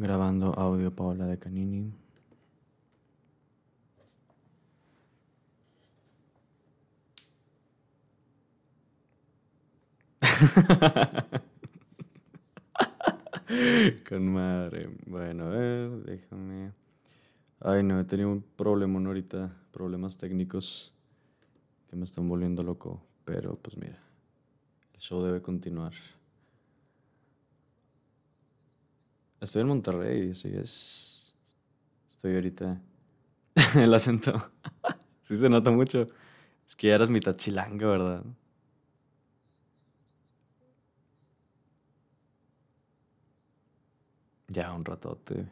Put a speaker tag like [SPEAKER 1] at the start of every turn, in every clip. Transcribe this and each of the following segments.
[SPEAKER 1] Grabando audio Paola de Canini. Con madre. Bueno, a ver, déjame. Ay, no, he tenido un problema ahorita. Problemas técnicos que me están volviendo loco. Pero pues mira, el show debe continuar. Estoy en Monterrey, sí, es. Estoy ahorita. el acento. sí se nota mucho. Es que ya eras mitad chilanga, ¿verdad? Ya, un ratote.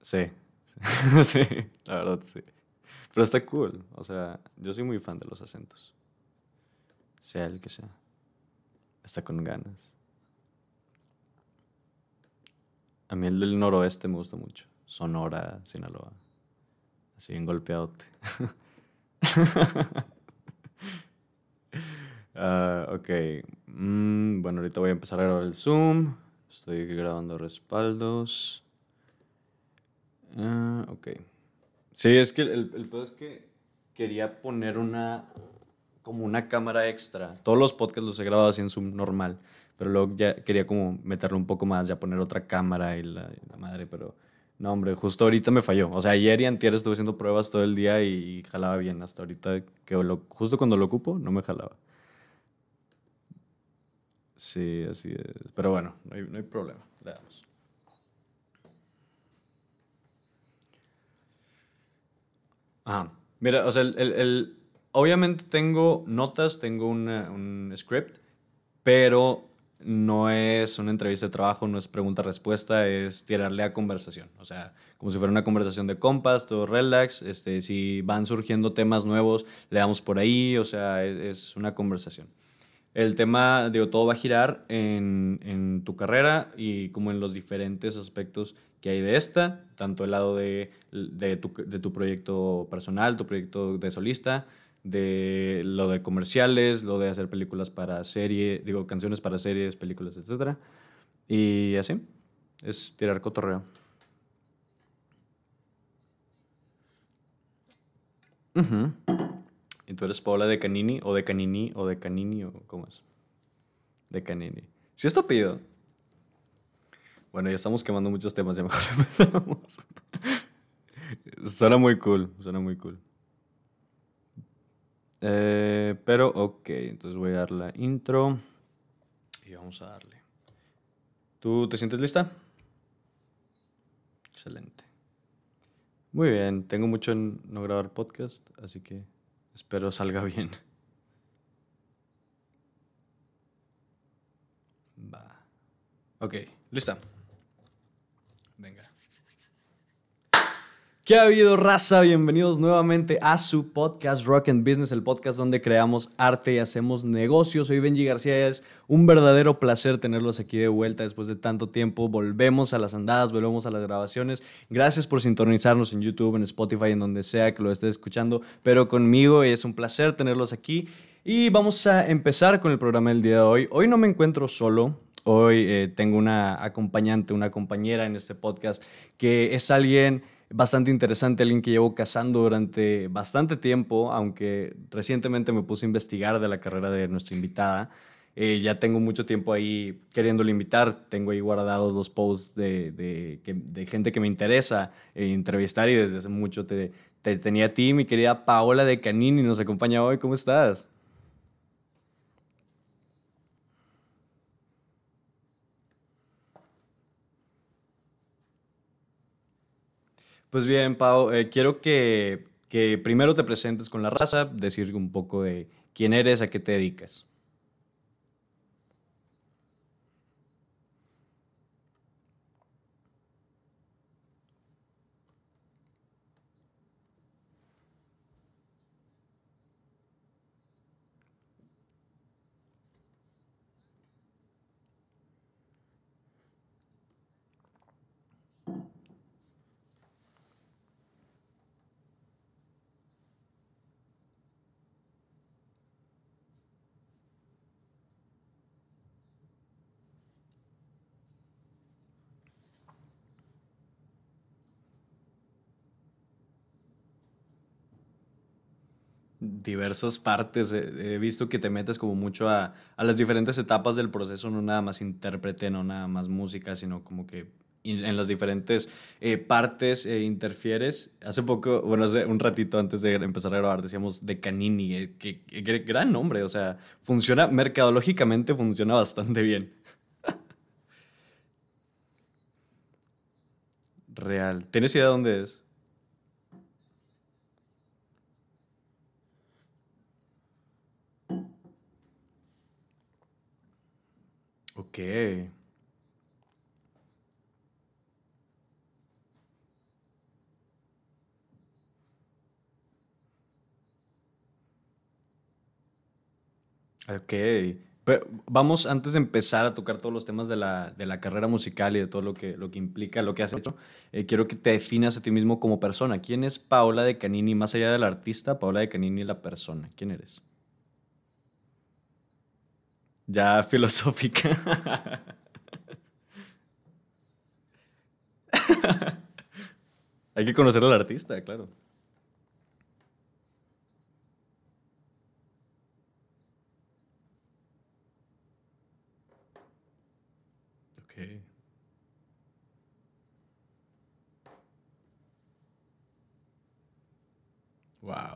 [SPEAKER 1] Sí, sí, la verdad sí. Pero está cool, o sea, yo soy muy fan de los acentos. Sea el que sea. Está con ganas. A mí el del noroeste me gusta mucho. Sonora, Sinaloa. Así en golpeadote. Ah, ok. Mm, bueno, ahorita voy a empezar a grabar el Zoom. Estoy grabando respaldos. Ah, ok. Sí, es que el, el pedo es que quería poner una. como una cámara extra. Todos los podcasts los he grabado así en Zoom normal. Pero luego ya quería como meterlo un poco más, ya poner otra cámara y la, madre, pero. No, hombre, justo ahorita me falló. O sea, ayer y antier estuve haciendo pruebas todo el día y jalaba bien. Hasta ahorita, que lo, justo cuando lo ocupo, no me jalaba. Sí, así es. Pero bueno, no hay, no hay problema. Le damos. Ajá. Mira, o sea, el, el- obviamente tengo notas, tengo un script, pero no es una entrevista de trabajo, no es pregunta-respuesta, es tirarle a conversación. O sea, como si fuera una conversación de compas, todo relax. Este, si van surgiendo temas nuevos, le damos por ahí, o sea, es, es una conversación. El tema, digo, todo va a girar en, en tu carrera y como en los diferentes aspectos que hay de esta, tanto el lado de, de, tu, de tu proyecto personal, tu proyecto de solista, de lo de comerciales, lo de hacer películas para serie, digo, canciones para series, películas, etc. Y así, es tirar cotorreo. Ujú. ¿Y tú eres Paola de Canini o de Canini o de Canini o cómo es? De Canini. Si es tu apellido. Bueno, ya estamos quemando muchos temas, ya mejor empezamos. suena muy cool, suena muy cool. Eh, pero ok, entonces voy a dar la intro y vamos a darle. ¿Tú te sientes lista? Excelente. Muy bien, tengo mucho en no grabar podcast, así que espero salga bien. Va. Ok, lista. Venga. ¿Qué ha habido, raza? Bienvenidos nuevamente a su podcast Rock and Business, el podcast donde creamos arte y hacemos negocios. Soy Benji García, es un verdadero placer tenerlos aquí de vuelta después de tanto tiempo. Volvemos a las andadas, volvemos a las grabaciones. Gracias por sintonizarnos en YouTube, en Spotify, en donde sea que lo estés escuchando, pero conmigo es un placer tenerlos aquí. Y vamos a empezar con el programa del día de hoy. Hoy no me encuentro solo, Hoy eh, tengo una acompañante, una compañera en este podcast que es alguien bastante interesante, alguien que llevo cazando durante bastante tiempo, aunque recientemente me puse a investigar de la carrera de nuestra invitada. Eh, ya tengo mucho tiempo ahí queriéndole invitar, tengo ahí guardados los posts de, de, de gente que me interesa eh, entrevistar y desde hace mucho te, te tenía a ti, mi querida Paola de Canini, nos acompaña hoy, ¿cómo estás? Pues bien, Pau, eh, quiero que, que primero te presentes con la raza, decir un poco de quién eres, a qué te dedicas. Diversas partes. He visto que te metes como mucho a, a, las diferentes etapas del proceso, no nada más intérprete, no nada más música, sino como que en las diferentes eh, partes eh, interfieres. Hace poco, bueno, hace un ratito antes de empezar a grabar, decíamos de Canini, eh, que, gran nombre, o sea, funciona, mercadológicamente funciona bastante bien. Real. ¿Tienes idea de dónde es? Ok. Ok. Pero vamos, antes de empezar a tocar todos los temas de la, de la carrera musical y de todo lo que, lo que implica lo que has hecho, eh, quiero que te definas a ti mismo como persona. ¿Quién es Paola de Canini, más allá del artista, Paola de Canini la persona? ¿Quién eres? Ya filosófica. Hay que conocer al artista, claro. Ok. Wow.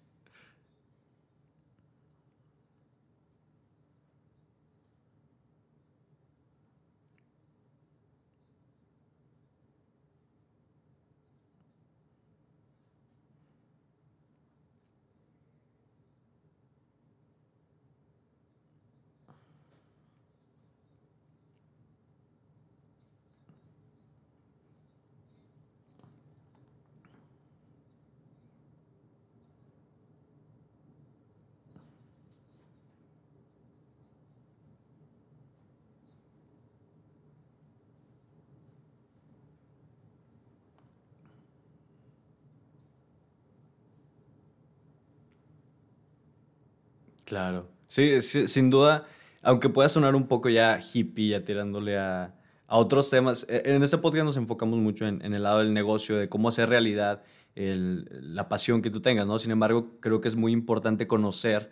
[SPEAKER 1] Claro. Sí, sin duda, aunque pueda sonar un poco ya hippie, ya tirándole a, a otros temas, e, en este podcast nos enfocamos mucho en, el lado del negocio, de cómo hacer realidad la pasión que tú tengas, ¿no? Sin embargo, creo que es muy importante conocer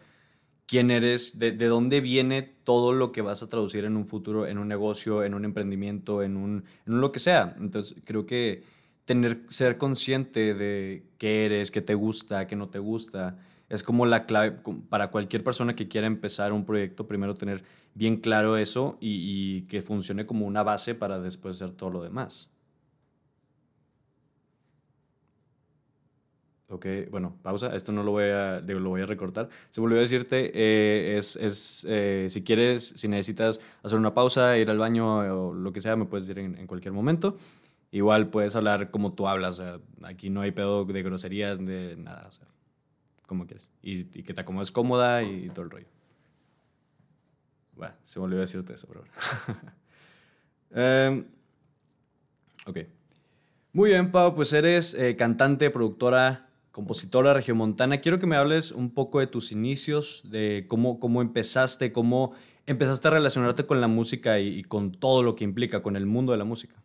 [SPEAKER 1] quién eres, de, de, dónde viene todo lo que vas a traducir en un futuro, en un negocio, en un emprendimiento, en un, en un lo que sea. Entonces, creo que tener, ser consciente de qué eres, qué te gusta, qué no te gusta, es como la clave para cualquier persona que quiera empezar un proyecto, primero tener bien claro eso y, que funcione como una base para después hacer todo lo demás. Ok, bueno, pausa. Esto no lo voy a, lo voy a recortar. Se volvió a decirte, eh, es, es eh, si quieres, si necesitas hacer una pausa, ir al baño o lo que sea, me puedes decir en, cualquier momento. Igual puedes hablar como tú hablas. aquí no hay pedo de groserías, de nada. O sea, como quieres. Y, que te acomodes cómoda y, todo el rollo. Bueno, se me olvidó decirte eso, pero eh, ok. Muy bien, Pau, pues eres eh, cantante, productora, compositora regiomontana. Quiero que me hables un poco de tus inicios, de cómo, cómo empezaste, cómo empezaste a relacionarte con la música y con todo lo que implica, con el mundo de la música.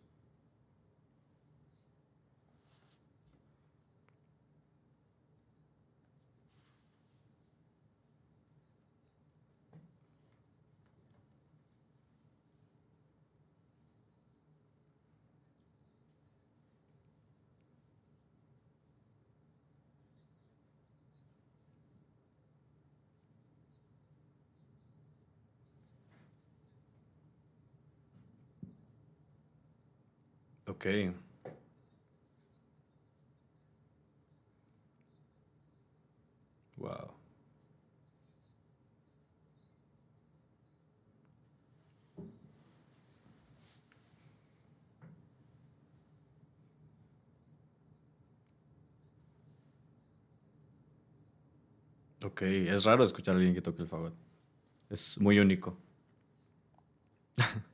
[SPEAKER 1] Ok. Wow.
[SPEAKER 2] Ok, es raro escuchar a alguien que toque el fagot. Es muy único.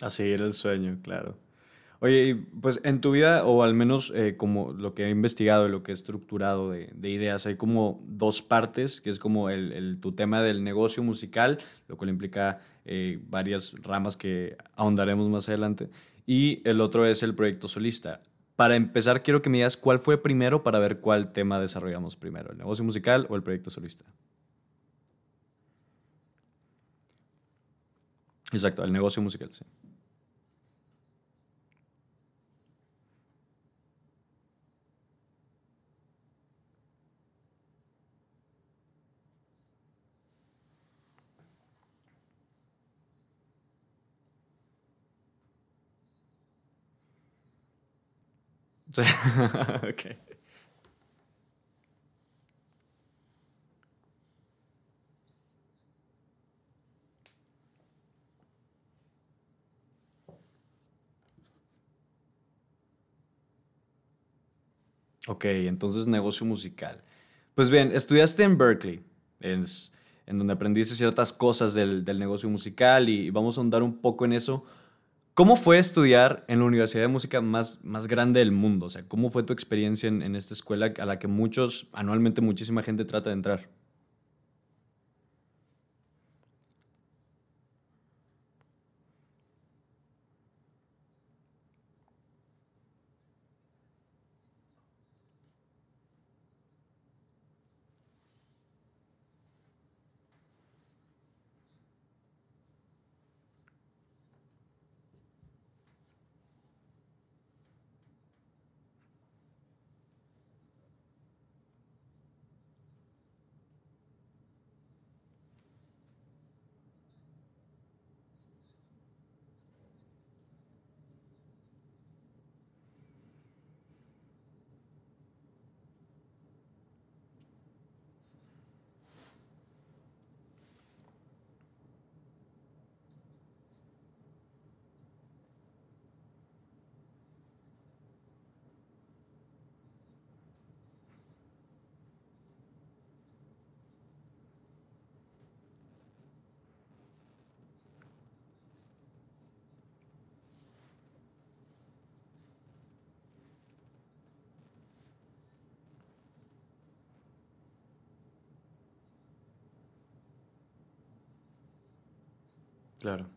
[SPEAKER 2] A seguir el sueño, claro. Oye, pues en tu vida, o al menos eh, como lo que he investigado y lo que he estructurado de, de ideas, hay como dos partes, que es como el, el- tu tema del negocio musical, lo cual implica eh, varias ramas que ahondaremos más adelante, y el otro es el proyecto solista. Para empezar, quiero que me digas cuál fue primero para ver cuál tema desarrollamos primero, el negocio musical o el proyecto solista. Exacto, el negocio musical, sí. Sí. ok. Entonces negocio musical. Pues bien, estudiaste en Berkeley, en donde aprendiste ciertas cosas del, del negocio musical y vamos a ahondar un poco en eso. ¿Cómo fue estudiar en la universidad de música más, más grande del mundo? O sea, ¿cómo fue tu experiencia en, en esta escuela a la que muchos, anualmente muchísima gente trata de entrar? Claro.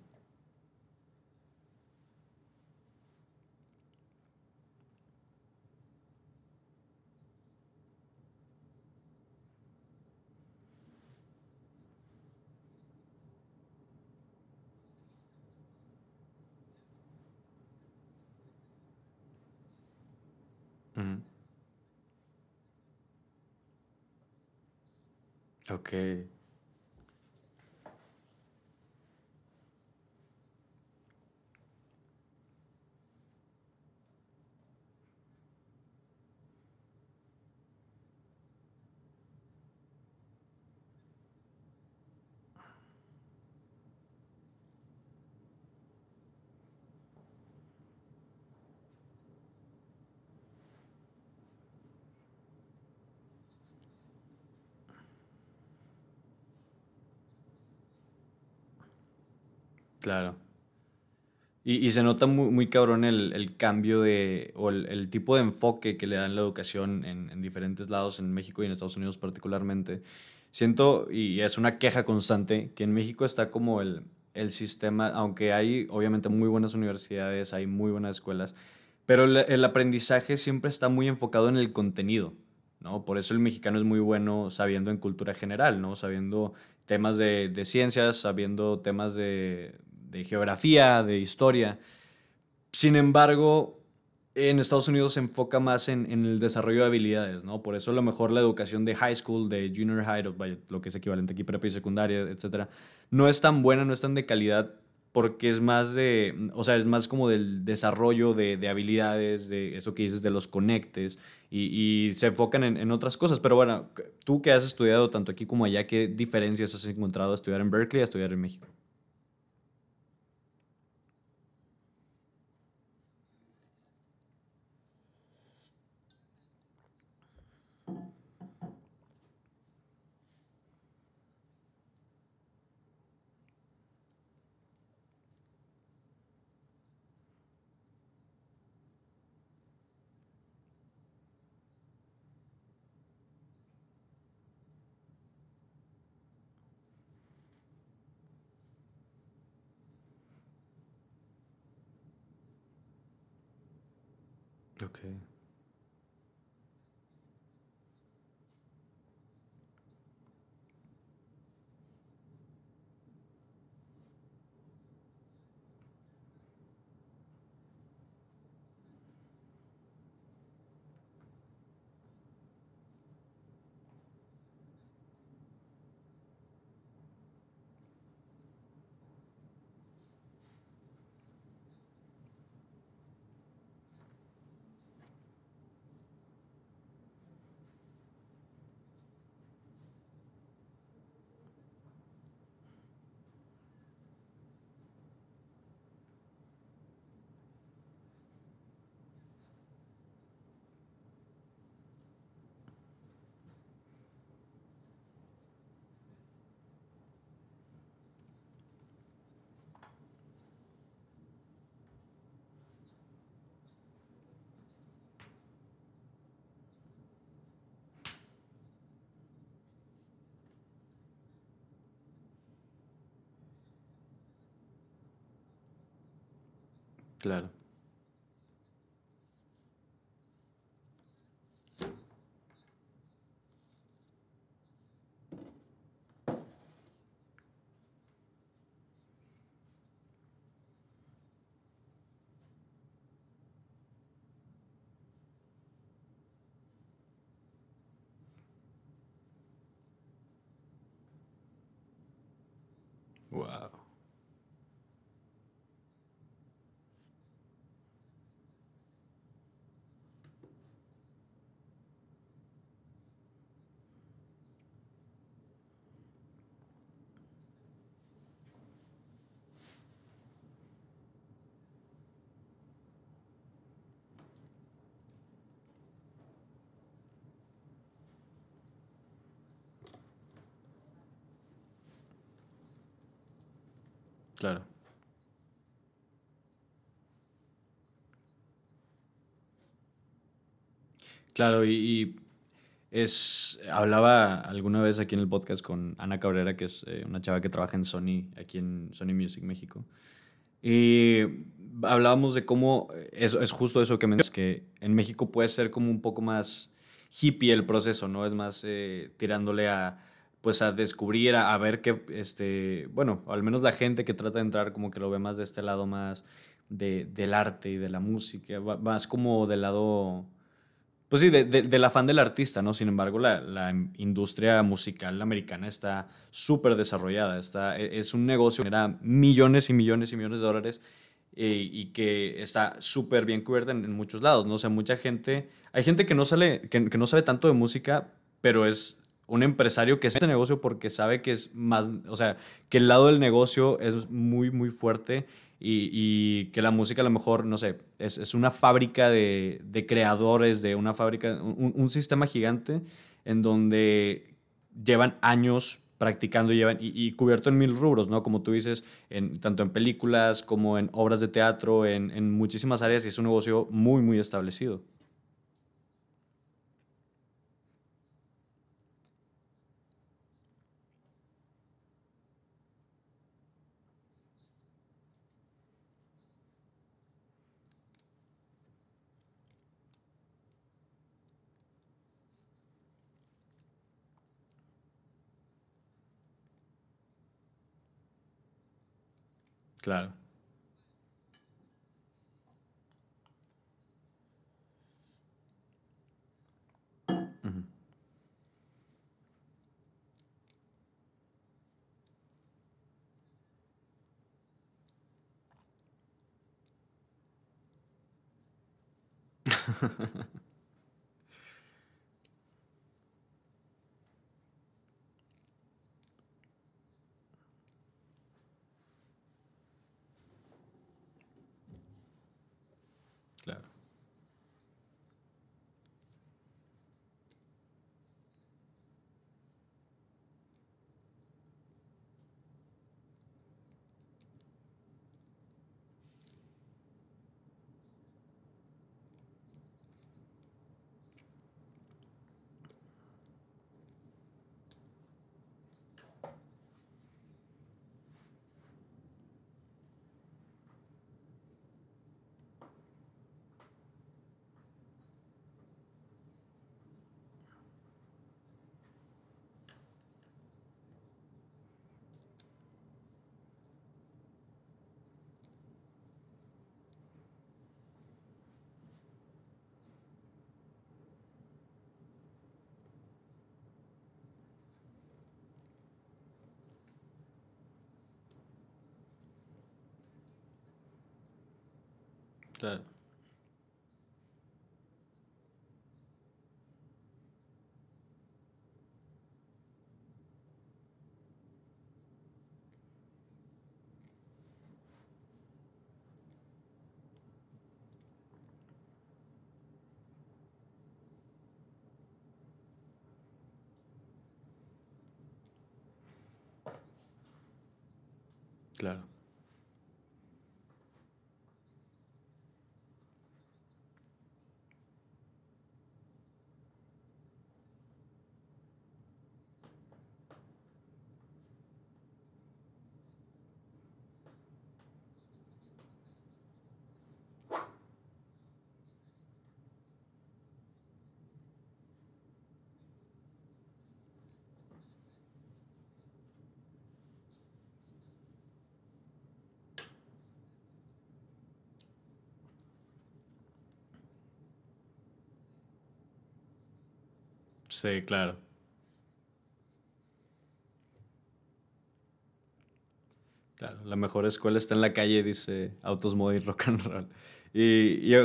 [SPEAKER 2] Ujú. Ok,
[SPEAKER 1] Claro. Y, se nota muy, muy cabrón el, cambio de, o el, tipo de enfoque que le dan la educación en, en, diferentes lados, en México y en Estados Unidos particularmente. Siento, y es una queja constante, que en México está como el, el sistema, aunque hay obviamente muy buenas universidades, hay muy buenas escuelas, pero el, aprendizaje siempre está muy enfocado en el contenido. ¿no? Por eso el mexicano es muy bueno sabiendo en cultura general, ¿no? Sabiendo temas de, de ciencias, sabiendo temas de, de geografía, de historia. Sin embargo, en Estados Unidos se enfoca más en, el desarrollo de habilidades, ¿no? Por eso a lo mejor la educación de high school, de junior high, lo que es equivalente aquí prepa y secundaria, etcétera, no es tan buena, no es tan de calidad porque es más de, o sea, es más como del desarrollo de, de habilidades, de eso que dices de los conectes y, se enfocan en, en, otras cosas. Pero bueno, tú que has estudiado tanto aquí como allá, ¿qué diferencias has encontrado a estudiar en Berkeley a estudiar en México? Okay. Claro. Wow. Claro. Claro, y, es. Hablaba alguna vez aquí en el podcast con Ana Cabrera, que es eh, una chava que trabaja en Sony, aquí en Sony Music México. Y hablábamos de cómo es, es justo eso que mencionas, que en México puede ser como un poco más hippie el proceso, ¿no? Es más eh, tirándole a pues a descubrir, a, ver qué, este, bueno, al menos la gente que trata de entrar como que lo ve más de este lado más de, del arte y de la música, más como del lado, pues sí, de, del afán del artista, ¿no? Sin embargo, la, la industria musical americana está súper desarrollada, está, e, es un negocio que genera millones y millones y millones de dólares eh, y que está súper bien cubierta en, muchos lados, ¿no? O sea, mucha gente, hay gente que no, sale, que, que no sabe tanto de música, pero es un empresario que se este negocio porque sabe que es más, o sea, que el lado del negocio es muy, muy fuerte y, que la música a lo mejor, no sé, es, una fábrica de, creadores, de una fábrica, un, sistema gigante en donde llevan años practicando y, llevan, y, cubierto en mil rubros, ¿no? Como tú dices, en, tanto en películas como en obras de teatro, en, en muchísimas áreas y es un negocio muy, muy establecido. Claro. Claro. Sí, claro. Claro, la mejor escuela está en la calle, dice Autos Modi Rock and Roll. Y, y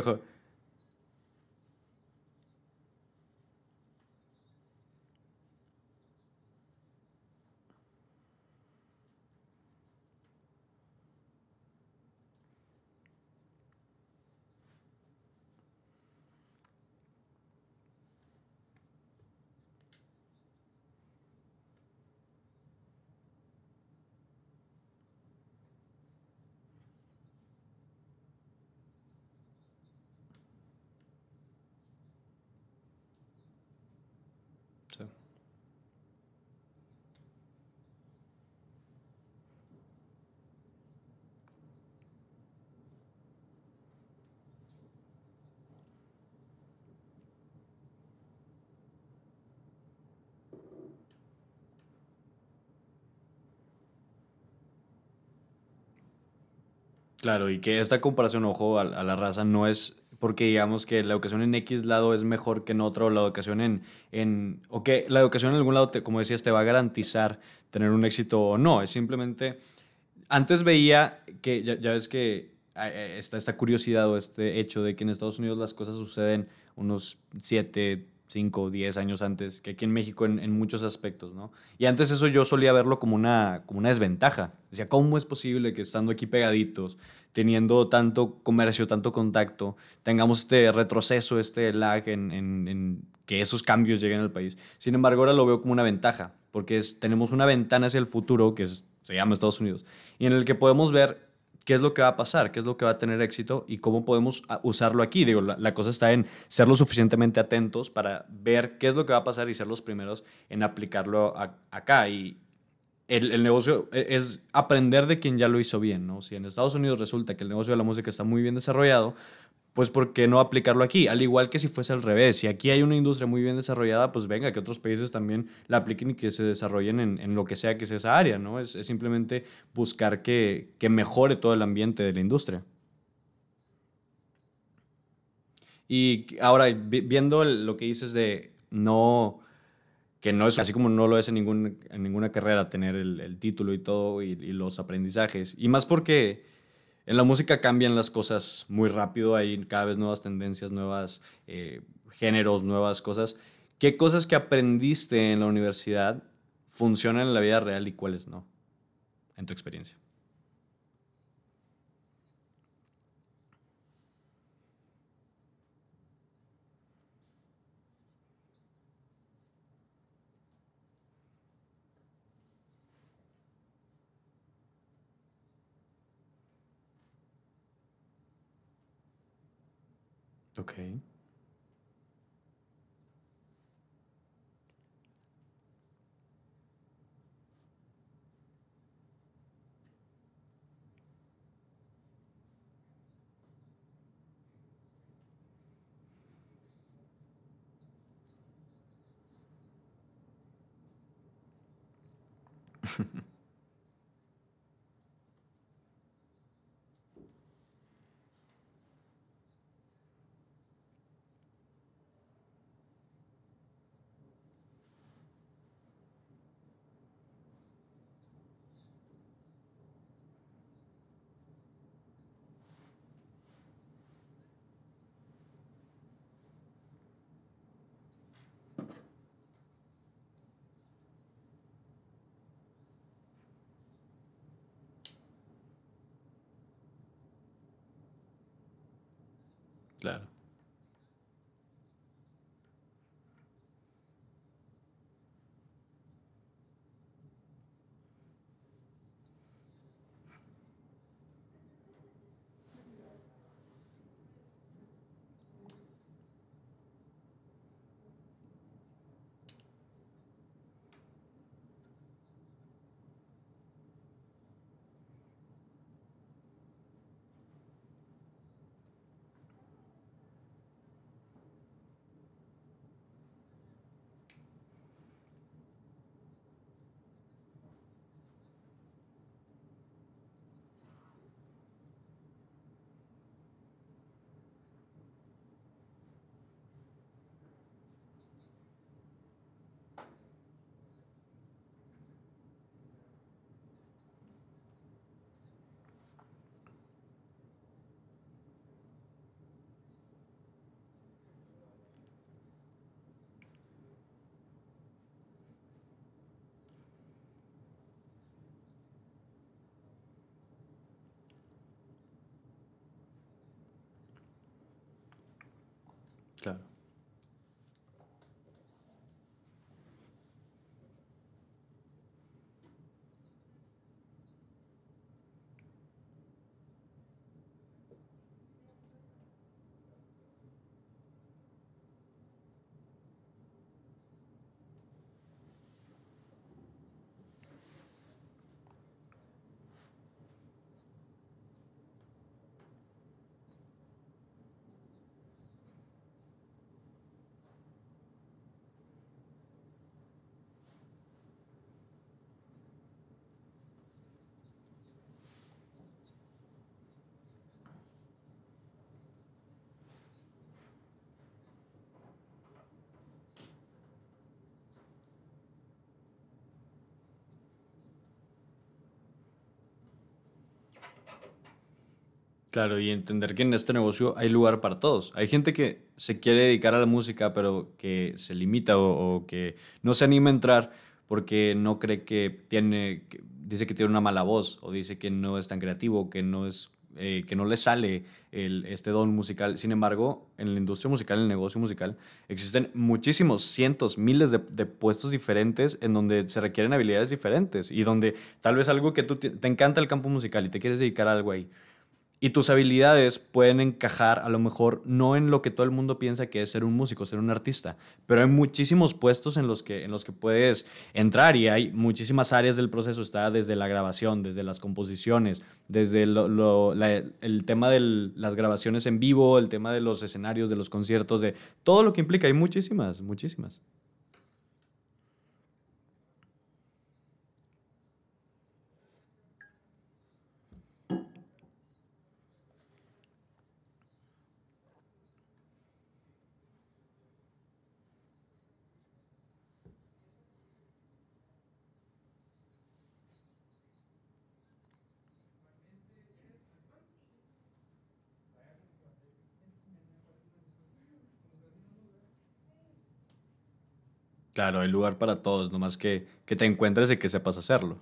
[SPEAKER 1] Claro, y que esta comparación, ojo, a, la raza no es porque digamos que la educación en X lado es mejor que en otro, o la educación en, en o que la educación en algún lado, te, como decías, te va a garantizar tener un éxito o no, es simplemente, antes veía que, ya, ya ves que eh, está esta curiosidad o este hecho de que en Estados Unidos las cosas suceden unos 7, 5, 10 años antes que aquí en México en, en, muchos aspectos, ¿no? Y antes eso yo solía verlo como una, como una desventaja. Decía, ¿cómo es posible que estando aquí pegaditos teniendo tanto comercio, tanto contacto, tengamos este retroceso, este lag en, que esos cambios lleguen al país. Sin embargo, ahora lo veo como una ventaja, porque es, tenemos una ventana hacia el futuro, que se llama Estados Unidos, y en el que podemos ver qué es lo que va a pasar, qué es lo que va a tener éxito y cómo podemos ah, usarlo aquí. Digo, la, cosa está en ser lo suficientemente atentos para ver qué es lo que va a pasar y ser los primeros en aplicarlo acá. Y el, el, negocio e, es aprender de quien ya lo hizo bien, ¿no? Si en Estados Unidos resulta que el negocio de la música está muy bien desarrollado, pues ¿por qué no aplicarlo aquí? Al igual que si fuese al revés, si aquí hay una industria muy bien desarrollada, pues venga, que otros países también la apliquen y que se desarrollen en, en lo que sea que sea esa área, ¿no? Es, es simplemente buscar que, que, mejore todo el ambiente de la industria. Y ahora, viendo lo que dices de no, que no es así como no lo es en, ningún, ninguna carrera tener el, el título y todo y, y los aprendizajes, y más porque en la música cambian las cosas muy rápido, hay cada vez nuevas tendencias, nuevos eh, géneros, nuevas cosas. ¿Qué cosas que aprendiste en la universidad funcionan en la vida real y cuáles no, en tu experiencia? Ok. Claro. Claro, y entender que en este negocio hay lugar para todos. Hay gente que se quiere dedicar a la música, pero que se limita o, que no se anima a entrar porque no cree que tiene, dice que tiene una mala voz o dice que no es tan creativo, que no es eh, que no les sale el, este don musical. Sin embargo, en la industria musical, en el negocio musical, existen muchísimos, cientos, miles de, puestos diferentes en donde se requieren habilidades diferentes y donde tal vez algo que tú te, te encanta el campo musical y te quieres dedicar a algo ahí y tus habilidades pueden encajar a lo mejor no en lo que todo el mundo piensa que es ser un músico, ser un artista, pero hay muchísimos puestos en los que, en los que puedes entrar y hay muchísimas áreas del proceso. Está desde la grabación, desde las composiciones, desde el tema de las grabaciones en vivo, el tema de los escenarios, de los conciertos, de todo lo que implica. Hay muchísimas, muchísimas. Claro, hay lugar para todos, nomás que, que te encuentres y que sepas hacerlo.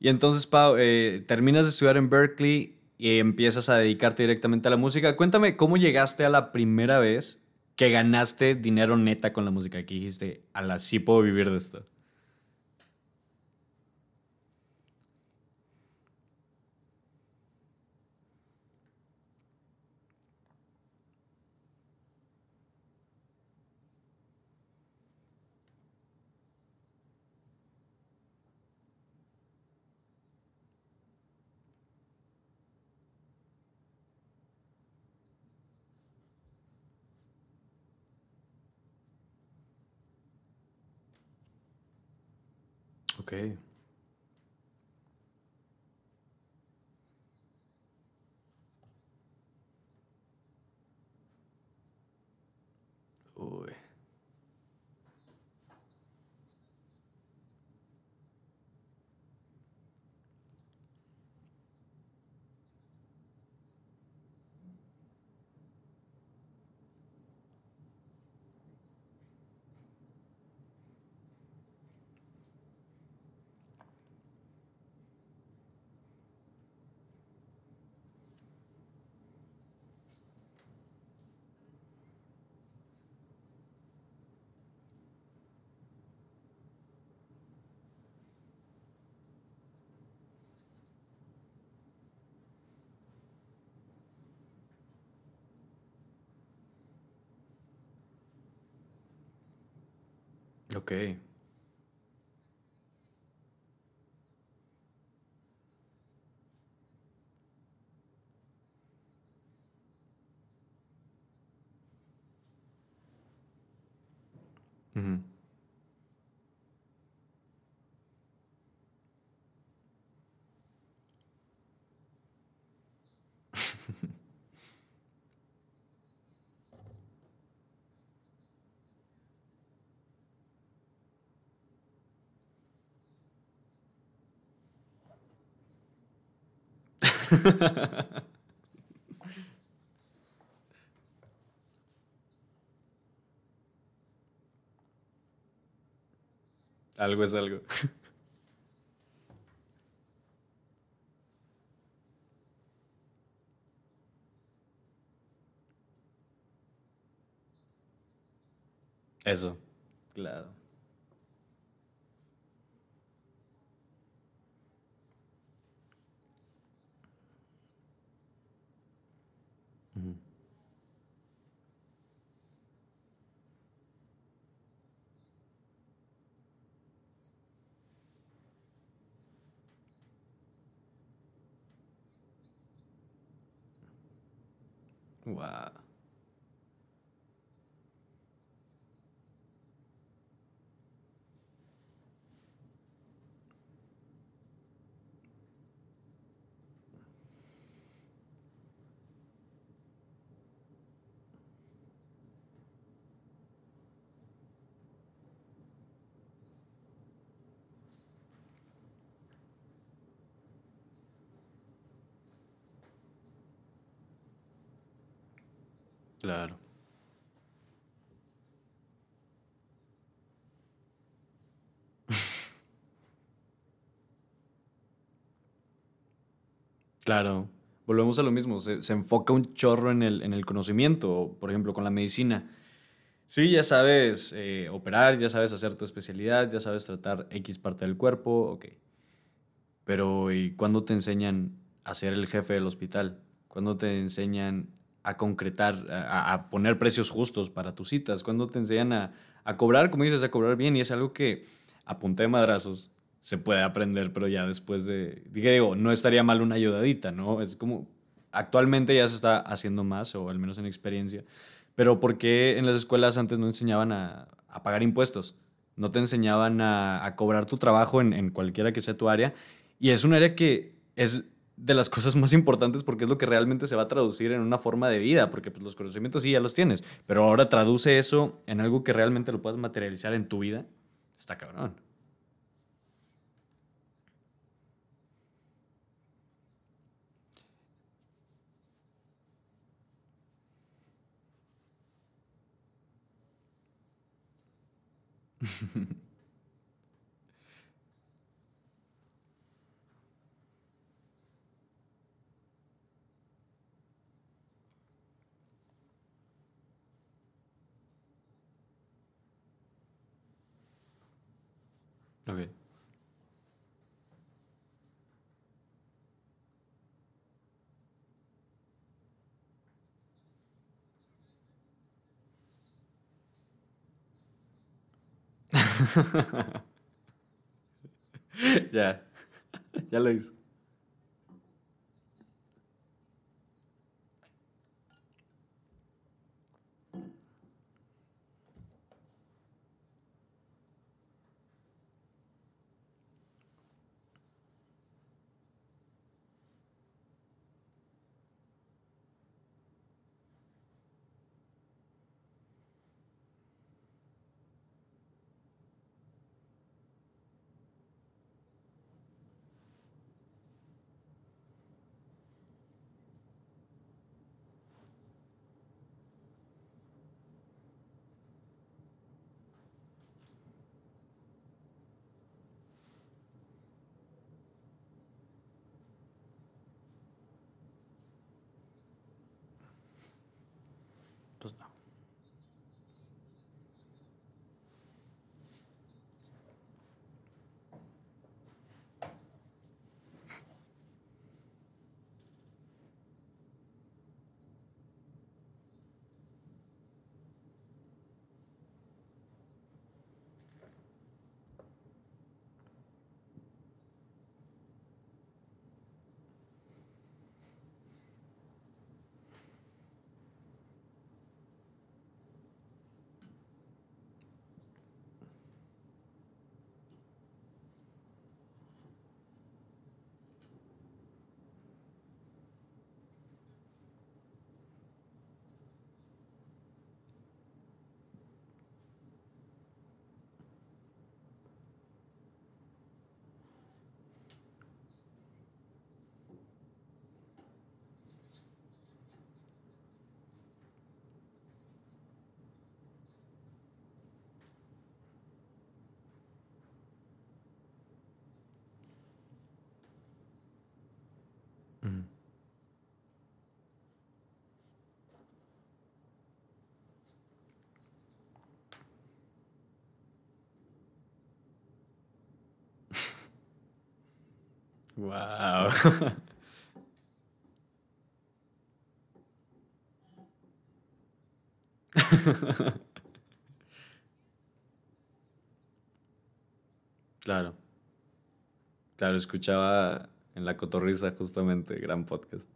[SPEAKER 1] Y entonces, Pau, eh, terminas de estudiar en Berkeley y empiezas a dedicarte directamente a la música. Cuéntame, ¿cómo llegaste a la primera vez que ganaste dinero neta con la música? Que dijiste, a la sí puedo vivir de esto. Ok. Ok. Ujú. Algo es algo. Eso. Claro. 哇。Claro. Claro, volvemos a lo mismo, se, enfoca un chorro en el, en el conocimiento, por ejemplo, con la medicina. Sí, ya sabes eh, operar, ya sabes hacer tu especialidad, ya sabes tratar X parte del cuerpo, ok. Pero ¿y cuándo te enseñan a ser el jefe del hospital? ¿Cuándo te enseñan a concretar, a, poner precios justos para tus citas? ¿Cuándo te enseñan a, a, cobrar, como dices, a cobrar bien? Y es algo que a punta de madrazos se puede aprender, pero ya después de, digo, no estaría mal una ayudadita, ¿no? Es como, actualmente ya se está haciendo más, o al menos en experiencia, pero ¿por qué en las escuelas antes no enseñaban a, a pagar impuestos? No te enseñaban a, a cobrar tu trabajo en, en cualquiera que sea tu área. Y es un área que es de las cosas más importantes porque es lo que realmente se va a traducir en una forma de vida, porque pues, los conocimientos sí ya los tienes, pero ahora traduce eso en algo que realmente lo puedas materializar en tu vida. Está cabrón. Okay. ya, ya lo hizo. Wow. claro. Claro, escuchaba en La Cotorrisa justamente, gran podcast,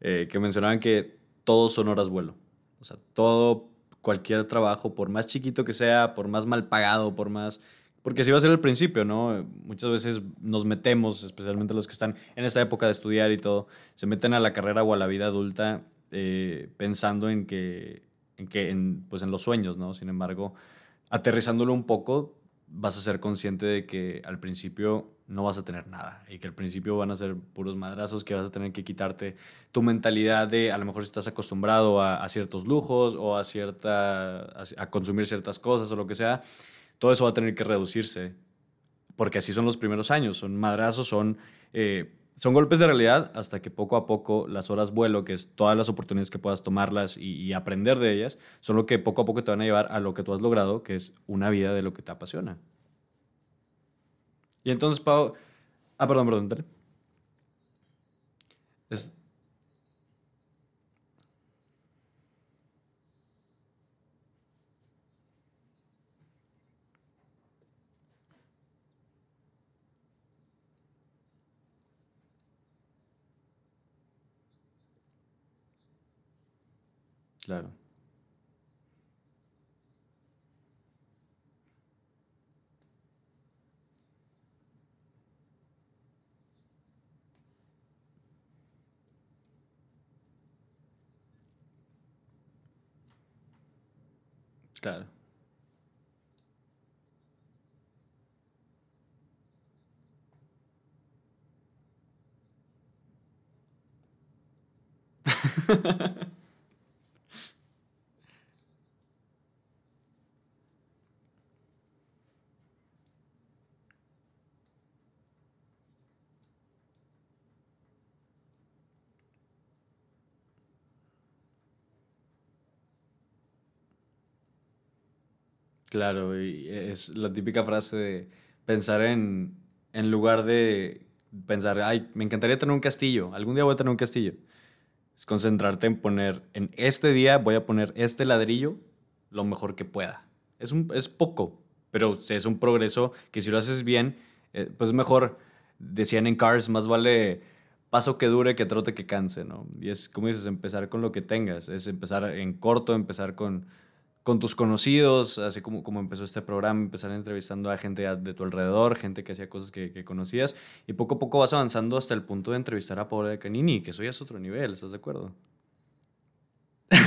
[SPEAKER 1] eh, que mencionaban que todos son horas vuelo. O sea, todo, cualquier trabajo, por más chiquito que sea, por más mal pagado, por más porque si va a ser el principio, ¿no? Muchas veces nos metemos, especialmente los que están en esta época de estudiar y todo, se meten a la carrera o a la vida adulta eh, pensando en que, en que pues en los sueños, ¿no? Sin embargo, aterrizándolo un poco, vas a ser consciente de que al principio no vas a tener nada y que al principio van a ser puros madrazos, que vas a tener que quitarte tu mentalidad de a lo mejor si estás acostumbrado a, a ciertos lujos o a, cierta, a consumir ciertas cosas o lo que sea todo eso va a tener que reducirse, porque así son los primeros años, son madrazos, son eh, son golpes de realidad hasta que poco a poco las horas vuelo, que es todas las oportunidades que puedas tomarlas y, aprender de ellas, son lo que poco a poco te van a llevar a lo que tú has logrado, que es una vida de lo que te apasiona. Y entonces, Pau... Ah, perdón, perdón, dale. Claro. Claro. Claro, y es la típica frase de pensar en, en lugar de pensar, ay, me encantaría tener un castillo, algún día voy a tener un castillo. Es concentrarte en poner, en este día voy a poner este ladrillo lo mejor que pueda. Es, un, es poco, pero es un progreso que si lo haces bien, eh, pues mejor, decían en Cars, más vale paso que dure que trote que canse, ¿no? Y es como dices, empezar con lo que tengas, es empezar en corto, empezar con con tus conocidos, así como, como empezó este programa, empezar entrevistando a gente de tu alrededor, gente que hacía cosas que, conocías, y poco a poco vas avanzando hasta el punto de entrevistar a Paola de Canini, que eso ya es otro nivel, ¿estás de acuerdo?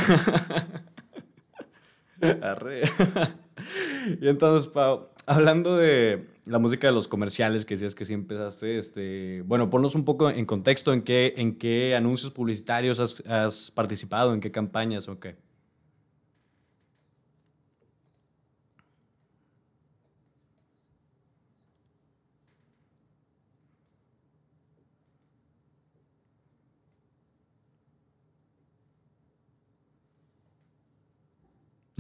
[SPEAKER 1] Y entonces, Pau, hablando de la música de los comerciales que decías que sí empezaste, este, bueno, ponnos un poco en contexto en qué, en qué anuncios publicitarios has participado, en qué campañas o qué.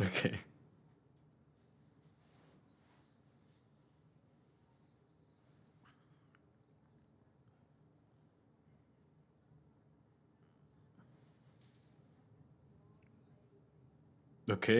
[SPEAKER 1] Ok. Ok.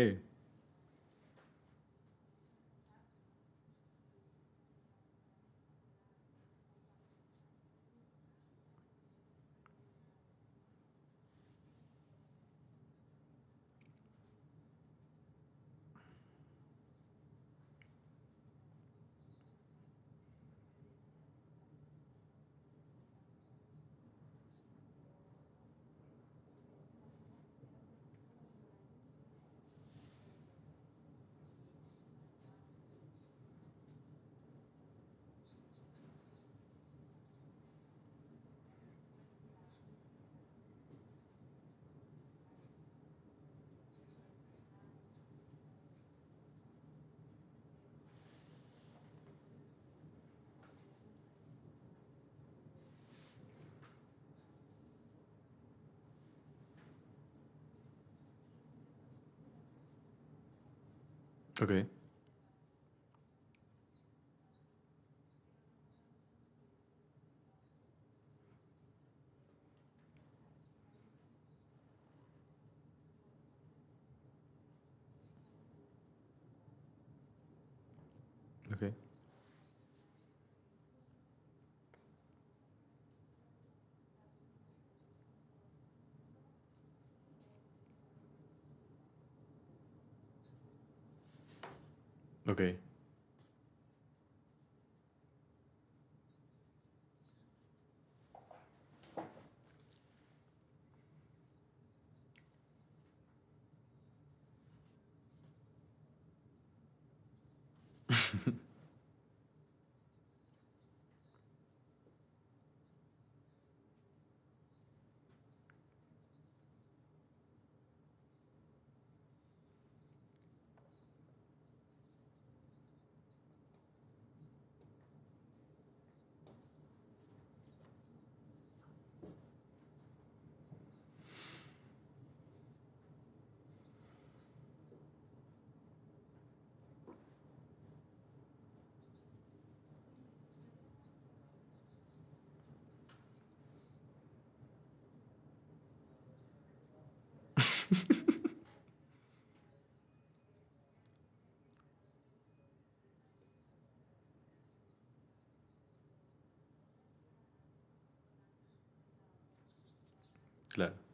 [SPEAKER 1] Ok. Ok. Ok. Claro.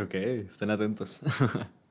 [SPEAKER 1] Ok, estén atentos.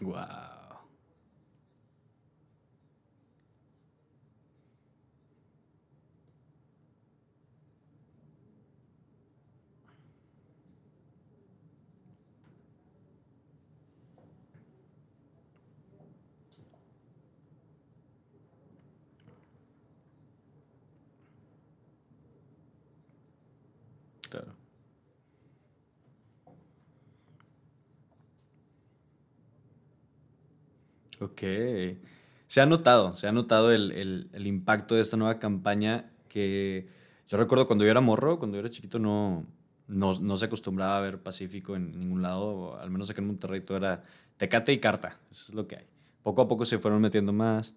[SPEAKER 1] Wow. Ok. Se ha notado, se ha notado el, el- impacto de esta nueva campaña que yo recuerdo cuando yo era morro, cuando yo era chiquito, no, no, no se acostumbraba a ver Pacífico en ningún lado, al menos aquí en Monterrey todo era Tecate y Carta, eso es lo que hay. Poco a poco se fueron metiendo más.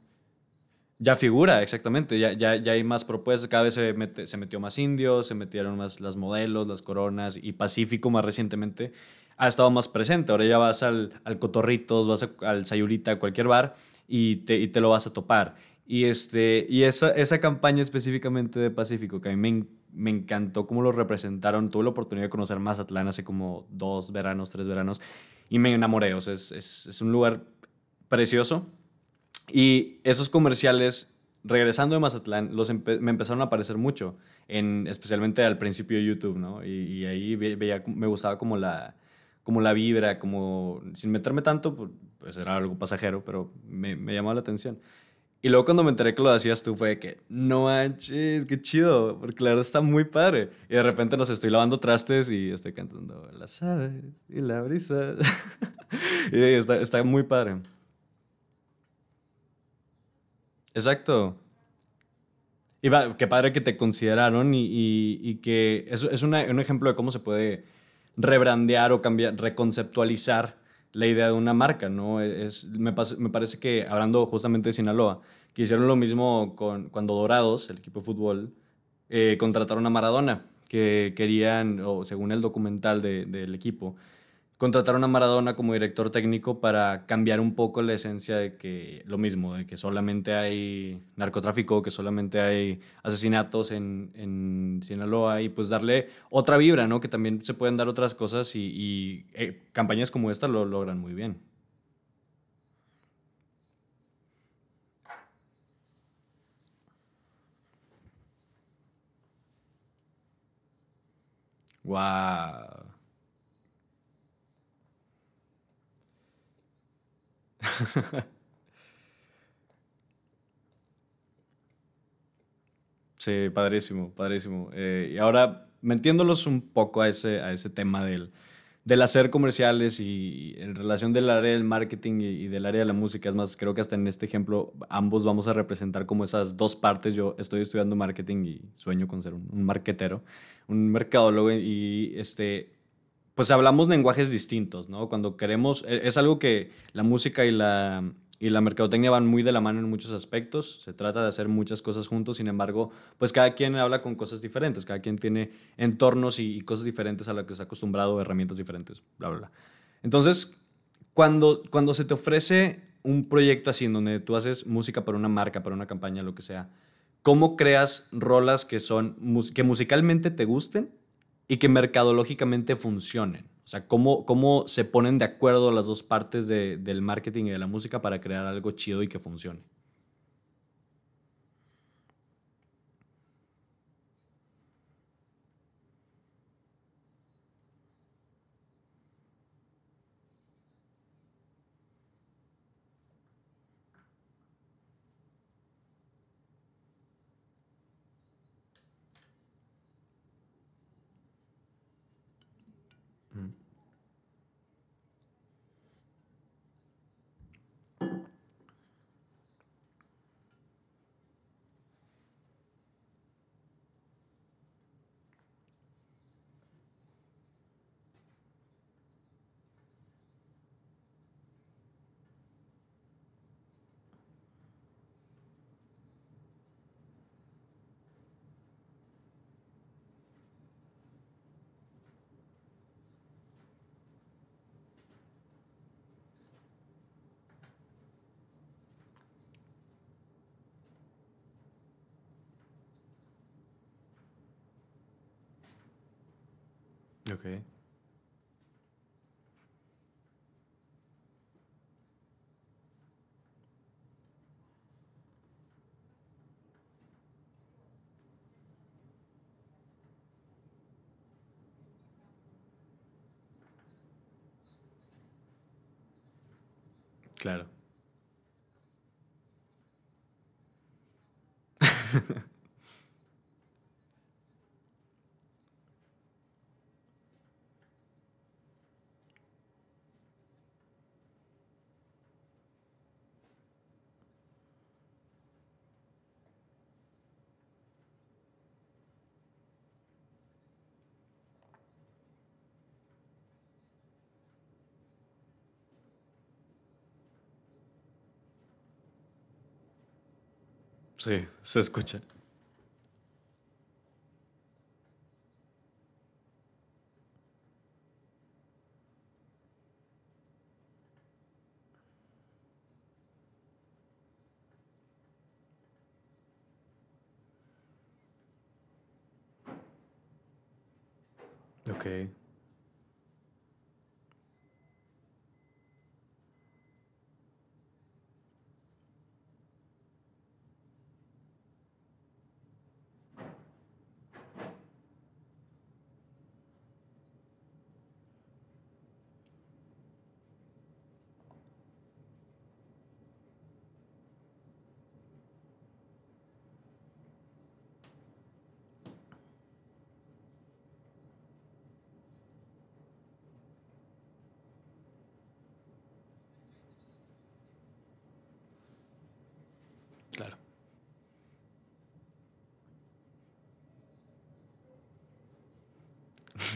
[SPEAKER 1] Ya figura, exactamente. Ya, ya, ya hay más propuestas. Cada vez se, mete- se metió más indios, se metieron más las modelos, las coronas y Pacífico más recientemente ha estado más presente. Ahora ya vas al, al Cotorritos, vas al Sayulita, a cualquier bar y te, y te lo vas a topar. Y, este, y esa, esa campaña específicamente de Pacífico, que a mí me, me encantó cómo lo representaron. Tuve la oportunidad de conocer Mazatlán hace como dos veranos, tres veranos y me enamoré. O sea, es, es, un lugar precioso y esos comerciales, regresando de Mazatlán, los me empezaron a aparecer mucho, en, especialmente al principio de YouTube, ¿no? Y, ahí ve- veía, me gustaba como la, como la vibra, como sin meterme tanto, pues, pues era algo pasajero, pero me, me llamó la atención. Y luego cuando me enteré que lo hacías tú fue que, no manches, qué chido, porque la verdad está muy padre. Y de repente nos estoy lavando trastes y estoy cantando las aves y la brisa. y está, está muy padre. Exacto. Y va, qué padre que te consideraron y, y- y que eso es una- un ejemplo de cómo se puede rebrandear o cambiar, reconceptualizar la idea de una marca, ¿no? Es, me, me parece que, hablando justamente de Sinaloa, que hicieron lo mismo con, cuando Dorados, el equipo de fútbol, eh, contrataron a Maradona, que querían, o según el documental de- del equipo, contrataron a Maradona como director técnico para cambiar un poco la esencia de que lo mismo, de que solamente hay narcotráfico, que solamente hay asesinatos en, en Sinaloa y pues darle otra vibra, ¿no? Que también se pueden dar otras cosas y, eh, campañas como esta lo logran muy bien. Wow. sí, padrísimo, padrísimo. Eh, y ahora, metiéndolos un poco a ese, a ese tema del, del hacer comerciales y en relación del área del marketing y, del área de la música. Es más, creo que hasta en este ejemplo ambos vamos a representar como esas dos partes. Yo estoy estudiando marketing y sueño con ser un, un marketero, un mercadólogo y este... Pues hablamos lenguajes distintos, ¿no? Cuando queremos, e, es algo que la música y la, y la mercadotecnia van muy de la mano en muchos aspectos. Se trata de hacer muchas cosas juntos, sin embargo, pues cada quien habla con cosas diferentes, cada quien tiene entornos y, cosas diferentes a las que ha acostumbrado, herramientas diferentes, bla, bla, bla. Entonces, cuando, cuando se te ofrece un proyecto así, en donde tú haces música para una marca, para una campaña, lo que sea, ¿cómo creas rolas que, son, que musicalmente te gusten y que mercadológicamente funcionen? O sea, cómo, cómo se ponen de acuerdo las dos partes de, del marketing y de la música para crear algo chido y que funcione. Ok. Claro. Sí, se escucha. Ok.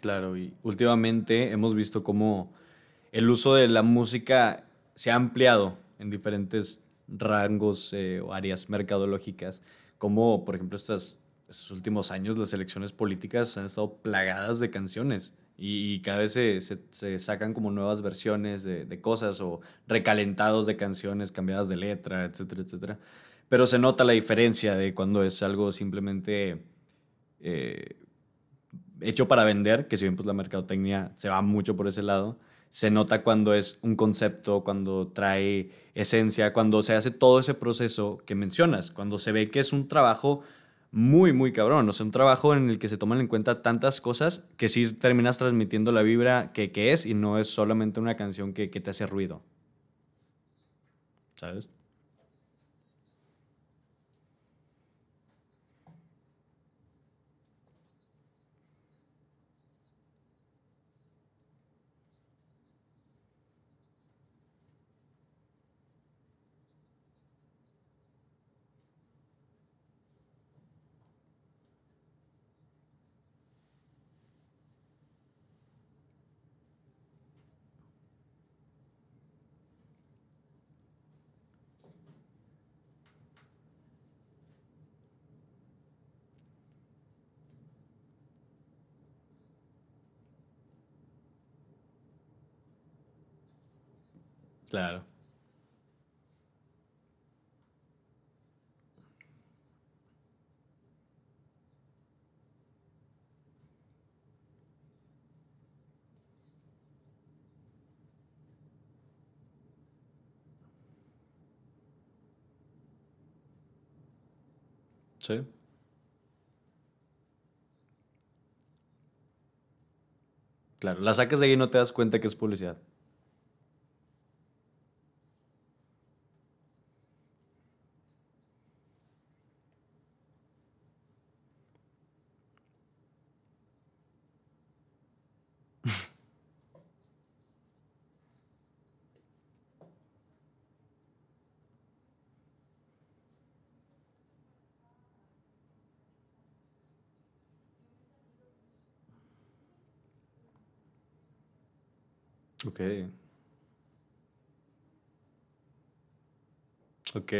[SPEAKER 1] Claro, y últimamente hemos visto cómo el uso de la música se ha ampliado en diferentes rangos eh, o áreas mercadológicas, como por ejemplo estas estos últimos años las elecciones políticas han estado plagadas de canciones y, cada vez se, sacan como nuevas versiones de, de, cosas o recalentados de canciones cambiadas de letra, etcétera, etcétera. Pero se nota la diferencia de cuando es algo simplemente eh, hecho para vender, que si bien pues la mercadotecnia se va mucho por ese lado, se nota cuando es un concepto, cuando trae esencia, cuando se hace todo ese proceso que mencionas, cuando se ve que es un trabajo muy, muy cabrón. O sea, un trabajo en el que se toman en cuenta tantas cosas que sí terminas transmitiendo la vibra que, que es y no es solamente una canción que, que te hace ruido. ¿Sabes? Claro. Sí. Claro, la sacas de ahí y no te das cuenta que es publicidad. Ok. Ok.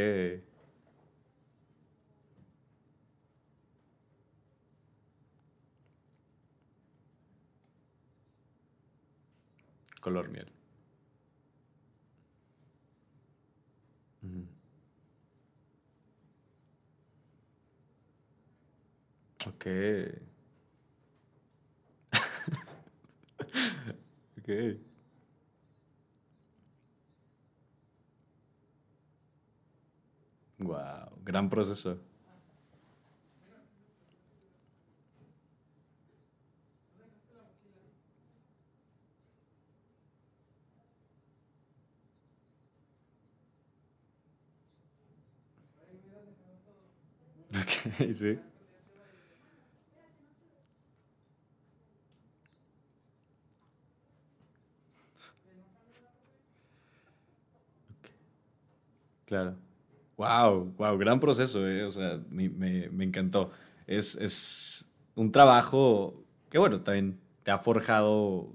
[SPEAKER 1] Color miel. Ok. ok. Wow, gran proceso. Ok, sí. Claro. Wow, wow, gran proceso, eh. o sea, me, me, me encantó. Es, es, un trabajo que, bueno, también te ha forjado,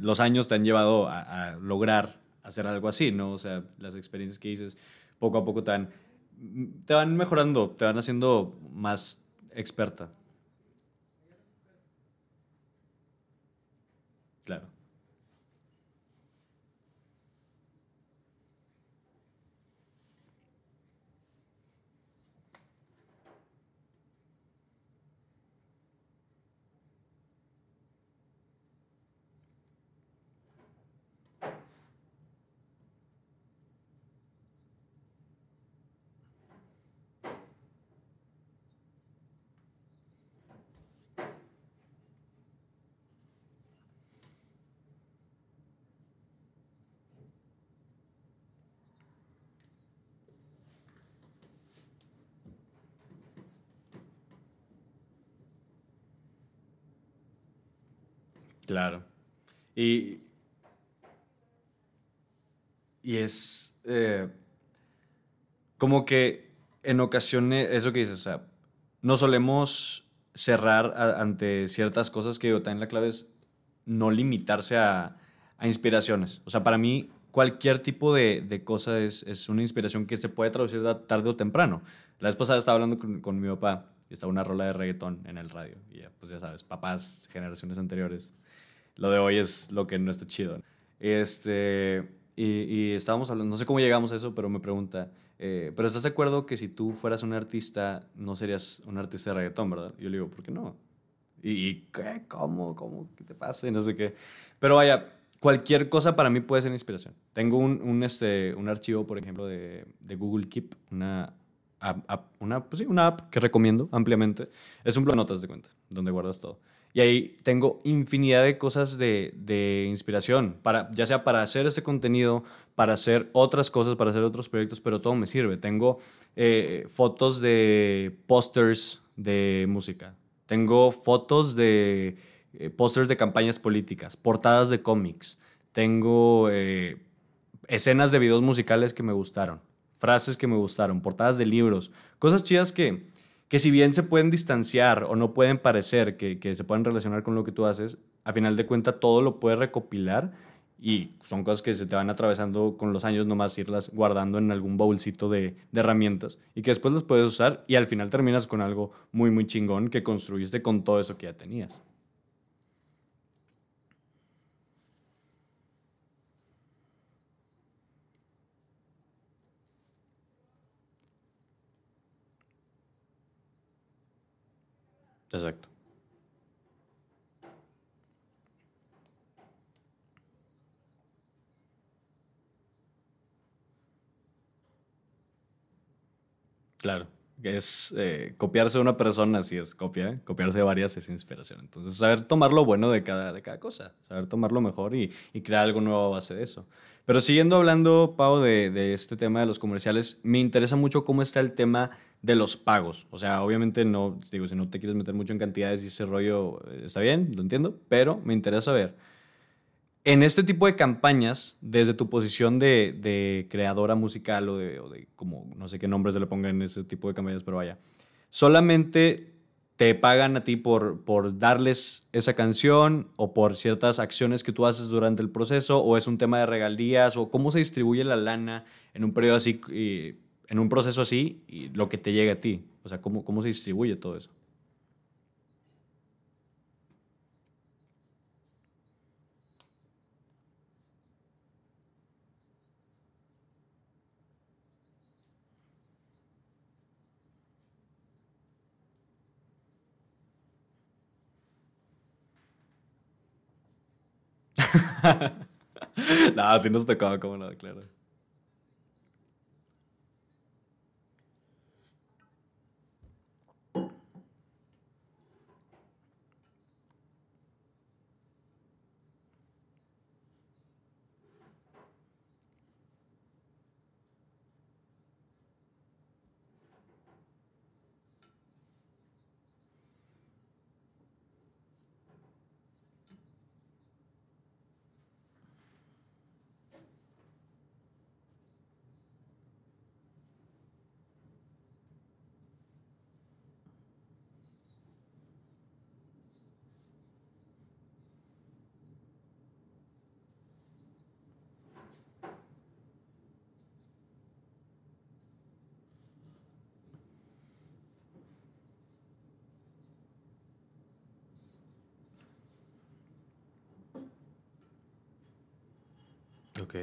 [SPEAKER 1] los años te han llevado a, a, lograr hacer algo así, ¿no? O sea, las experiencias que dices poco a poco te van, te van mejorando, te van haciendo más experta. Claro. Claro. Y, y es eh, como que en ocasiones, eso que dices, o sea, no solemos cerrar ante ciertas cosas que yo también la clave es no limitarse a, a inspiraciones. O sea, para mí cualquier tipo de, de cosa es, es, una inspiración que se puede traducir tarde o temprano. La vez pasada estaba hablando con, con mi papá y estaba una rola de reggaetón en el radio. Y ya, pues ya sabes, papás, generaciones anteriores. Lo de hoy es lo que no está chido. Este, y, y estábamos hablando, no sé cómo llegamos a eso, pero me pregunta, eh, pero ¿estás de acuerdo que si tú fueras un artista, no serías un artista de reggaetón, verdad? Yo le digo, ¿por qué no? ¿Y, qué? ¿Cómo? ¿Cómo? ¿Qué te pasa? Y no sé qué. Pero vaya, cualquier cosa para mí puede ser inspiración. Tengo un, un este, un archivo, por ejemplo, de, de Google Keep, una app, una, pues sí, una app que recomiendo ampliamente. Es un blog de notas de cuenta, donde guardas todo. Y ahí tengo infinidad de cosas de, de, inspiración, para, ya sea para hacer ese contenido, para hacer otras cosas, para hacer otros proyectos, pero todo me sirve. Tengo eh, fotos de pósters de música, tengo fotos de eh, pósters de campañas políticas, portadas de cómics, tengo eh, escenas de videos musicales que me gustaron, frases que me gustaron, portadas de libros, cosas chidas que que si bien se pueden distanciar o no pueden parecer que, que se pueden relacionar con lo que tú haces, a final de cuentas todo lo puedes recopilar y son cosas que se te van atravesando con los años, nomás irlas guardando en algún bolsito de, de, herramientas y que después las puedes usar y al final terminas con algo muy, muy chingón que construiste con todo eso que ya tenías. Exacto. Claro, es eh, copiarse una persona, si es copia, copiarse de varias es inspiración. Entonces, saber tomar lo bueno de cada, de cada cosa, saber tomar lo mejor y, y crear algo nuevo a base de eso. Pero siguiendo hablando, Pau, de, de este tema de los comerciales, me interesa mucho cómo está el tema de los pagos. O sea, obviamente no, digo, si no te quieres meter mucho en cantidades y ese rollo eh, está bien, lo entiendo, pero me interesa ver. En este tipo de campañas, desde tu posición de, creadora musical o de, como, no sé qué nombres se le pongan en ese tipo de campañas, pero vaya, solamente te pagan a ti por, por darles esa canción o por ciertas acciones que tú haces durante el proceso o es un tema de regalías o cómo se distribuye la lana en un periodo así en un proceso así y lo que te llega a ti? O sea, ¿cómo, cómo se distribuye todo eso? no, así nos tocaba como nada, claro. Ok.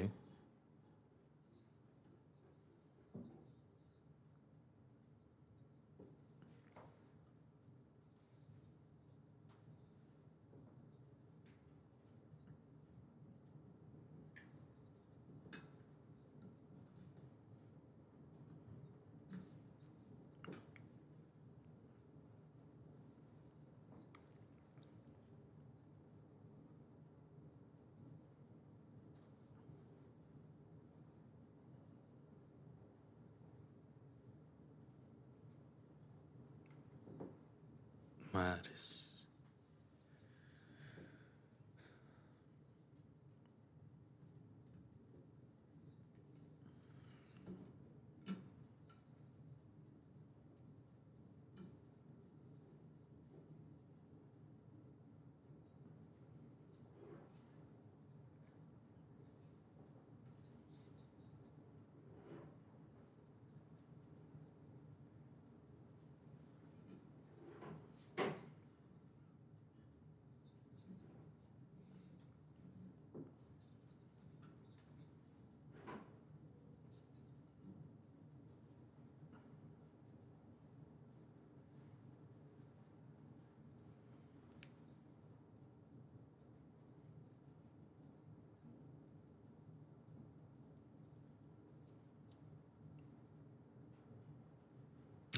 [SPEAKER 1] Madres.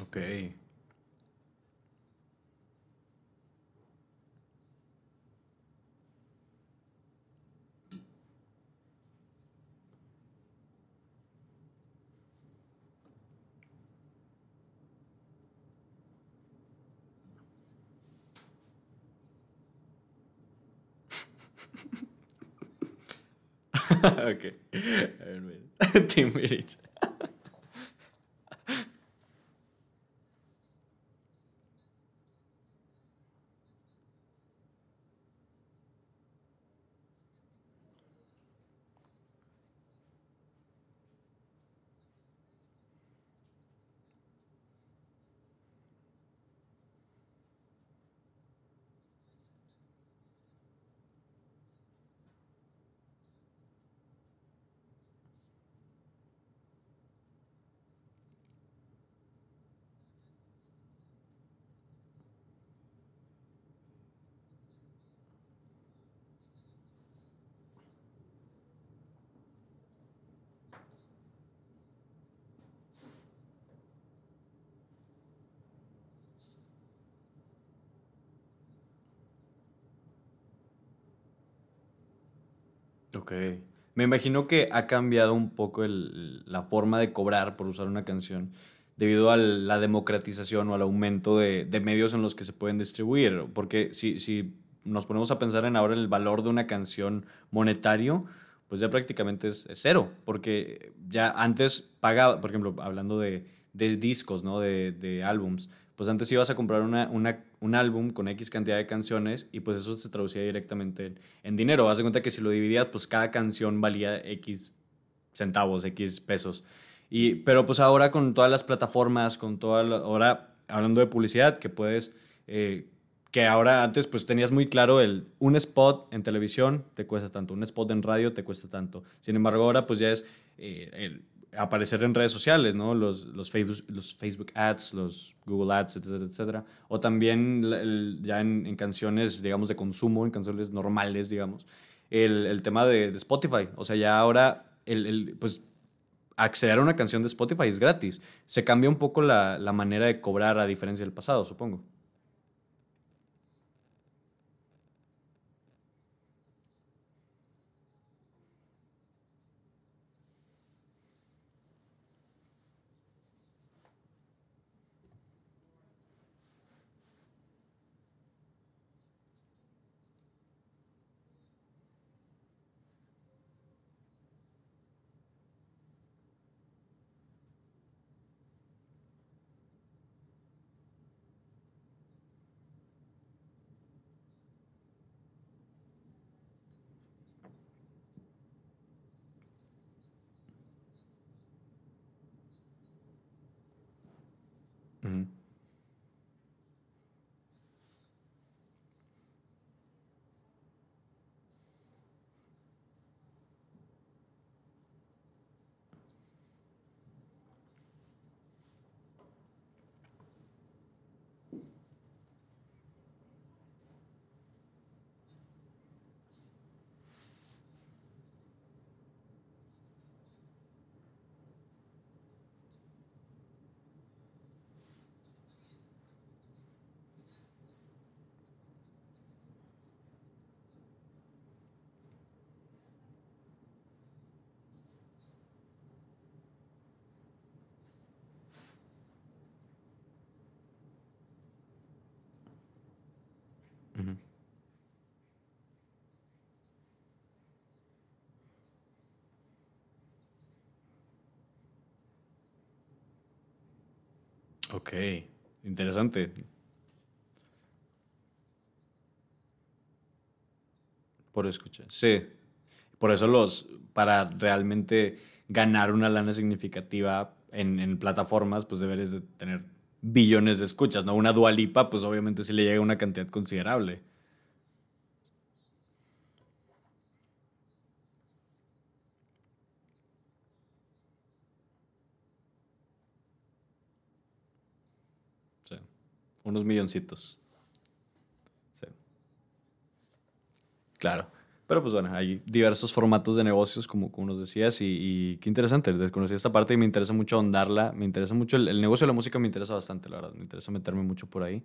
[SPEAKER 1] Ok. ok. A ver, mira. Timbiriche. Ok. Me imagino que ha cambiado un poco la forma de cobrar por usar una canción debido a la democratización o al aumento de, medios en los que se pueden distribuir. Porque si, si nos ponemos a pensar en ahora el valor de una canción monetario, pues ya prácticamente es, es cero. Porque ya antes pagaba, por ejemplo, hablando de, de discos, ¿no? De, de álbums, pues antes ibas a comprar una, una- un álbum con X cantidad de canciones y pues eso se traducía directamente en, dinero. Haz de cuenta que si lo dividías, pues cada canción valía X centavos, X pesos. Y, pero pues ahora con todas las plataformas, con toda la- ahora hablando de publicidad, que puedes, eh, que ahora antes pues tenías muy claro el, un spot en televisión te cuesta tanto, un spot en radio te cuesta tanto. Sin embargo ahora pues ya es eh, el aparecer en redes sociales, ¿no? Los, los, Facebook, los Facebook Ads, los Google Ads, etcétera, etcétera. O también ya en, en canciones, digamos, de consumo, en canciones normales, digamos, el, el tema de, de Spotify. O sea, ya ahora, el, el, pues, acceder a una canción de Spotify es gratis. Se cambia un poco la, la manera de cobrar a diferencia del pasado, supongo. Ok, interesante. Por escuchar. Sí. Por eso los, para realmente ganar una lana significativa en, en plataformas, pues deberes de tener billones de escuchas, ¿no? Una Dua Lipa, pues obviamente sí le llega una cantidad considerable. Sí. Unos milloncitos. Sí. Claro. Pero pues bueno, hay diversos formatos de negocios, como, como nos decías, y, qué interesante, desconocí esta parte y me interesa mucho ahondarla, me interesa mucho, el, negocio de la música me interesa bastante, la verdad, me interesa meterme mucho por ahí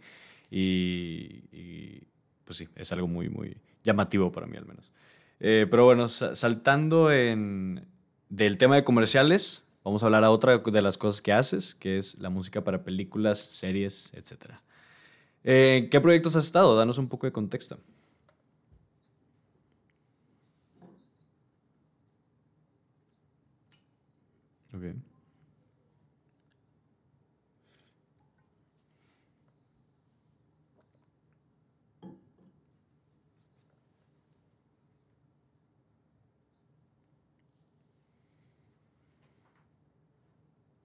[SPEAKER 1] y, pues sí, es algo muy, muy llamativo para mí al menos. Eh, pero bueno, saltando en, del tema de comerciales, vamos a hablar a otra de las cosas que haces, que es la música para películas, series, etc. Eh, ¿Qué proyectos has estado? Danos un poco de contexto. Okay.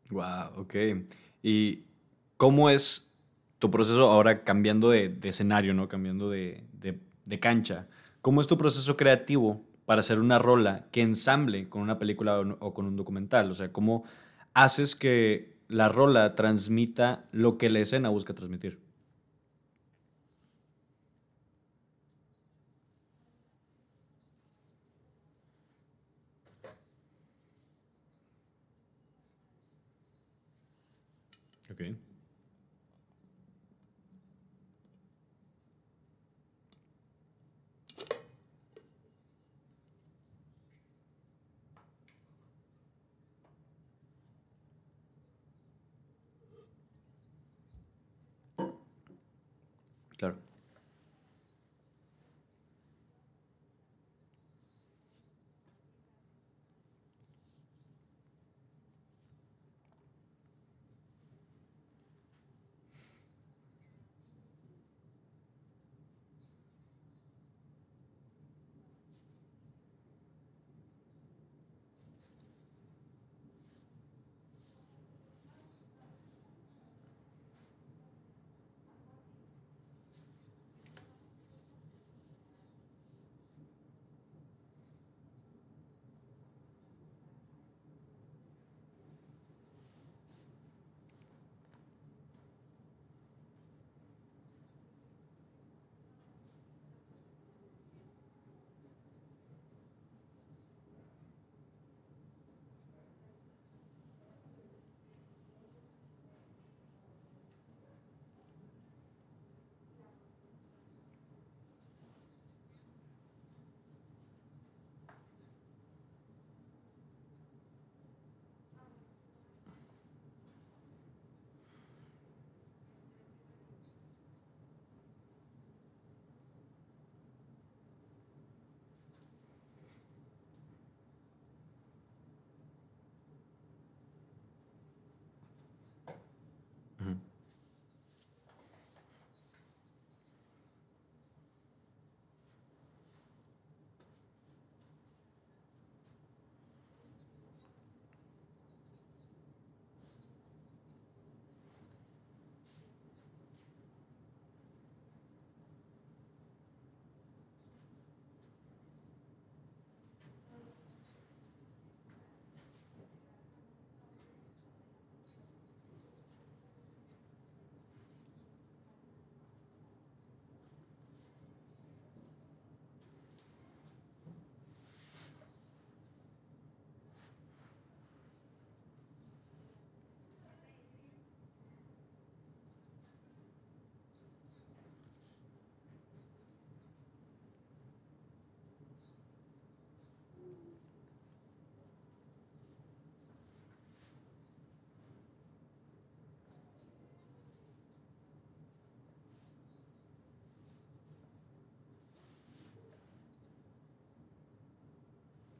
[SPEAKER 1] Wow, ok. ¿Y cómo es tu proceso ahora cambiando de, escenario, ¿no? Cambiando de, de, cancha. ¿Cómo es tu proceso creativo para hacer una rola que ensamble con una película o, con un documental? O sea, ¿cómo haces que la rola transmita lo que la escena busca transmitir?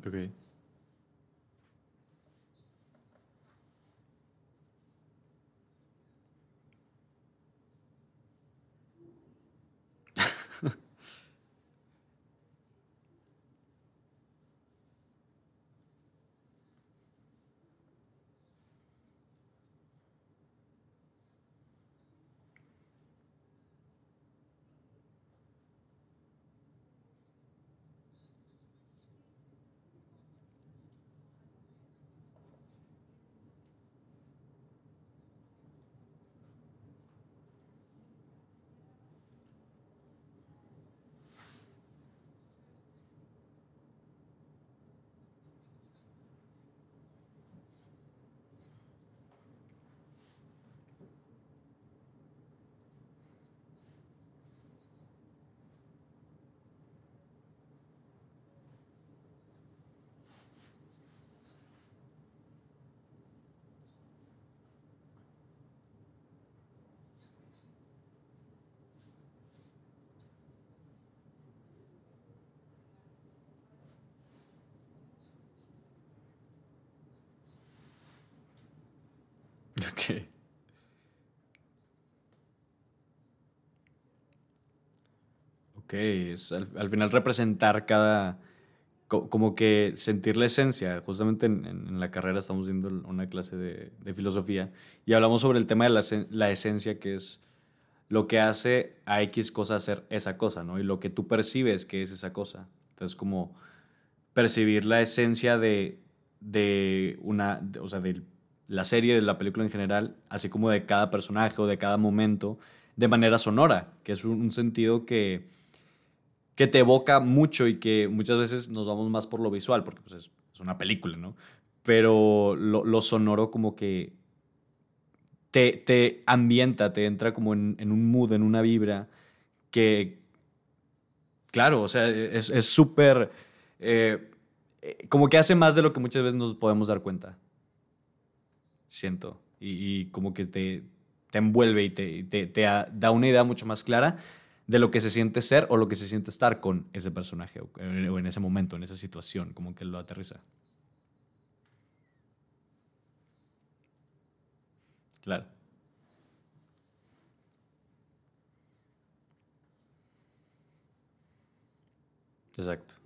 [SPEAKER 1] Okay. Ok. Ok, es al, final representar cada, como que sentir la esencia. Justamente en, la carrera estamos viendo una clase de, filosofía y hablamos sobre el tema de la, la, esencia, que es lo que hace a X cosa ser esa cosa, ¿no? Y lo que tú percibes que es esa cosa. Entonces, como percibir la esencia de, de una, o sea, de la serie, de la película en general, así como de cada personaje o de cada momento, de manera sonora, que es un, sentido que, que te evoca mucho y que muchas veces nos vamos más por lo visual, porque pues, es, una película, ¿no? Pero lo, sonoro como que te, te, ambienta, te entra como en, un mood, en una vibra que, claro, o sea, es súper... Eh, eh, como que hace más de lo que muchas veces nos podemos dar cuenta siento. Y, como que te, te envuelve y te, te, da una idea mucho más clara de lo que se siente ser o lo que se siente estar con ese personaje o, en ese momento, en esa situación, como que lo aterriza. Claro. Exacto.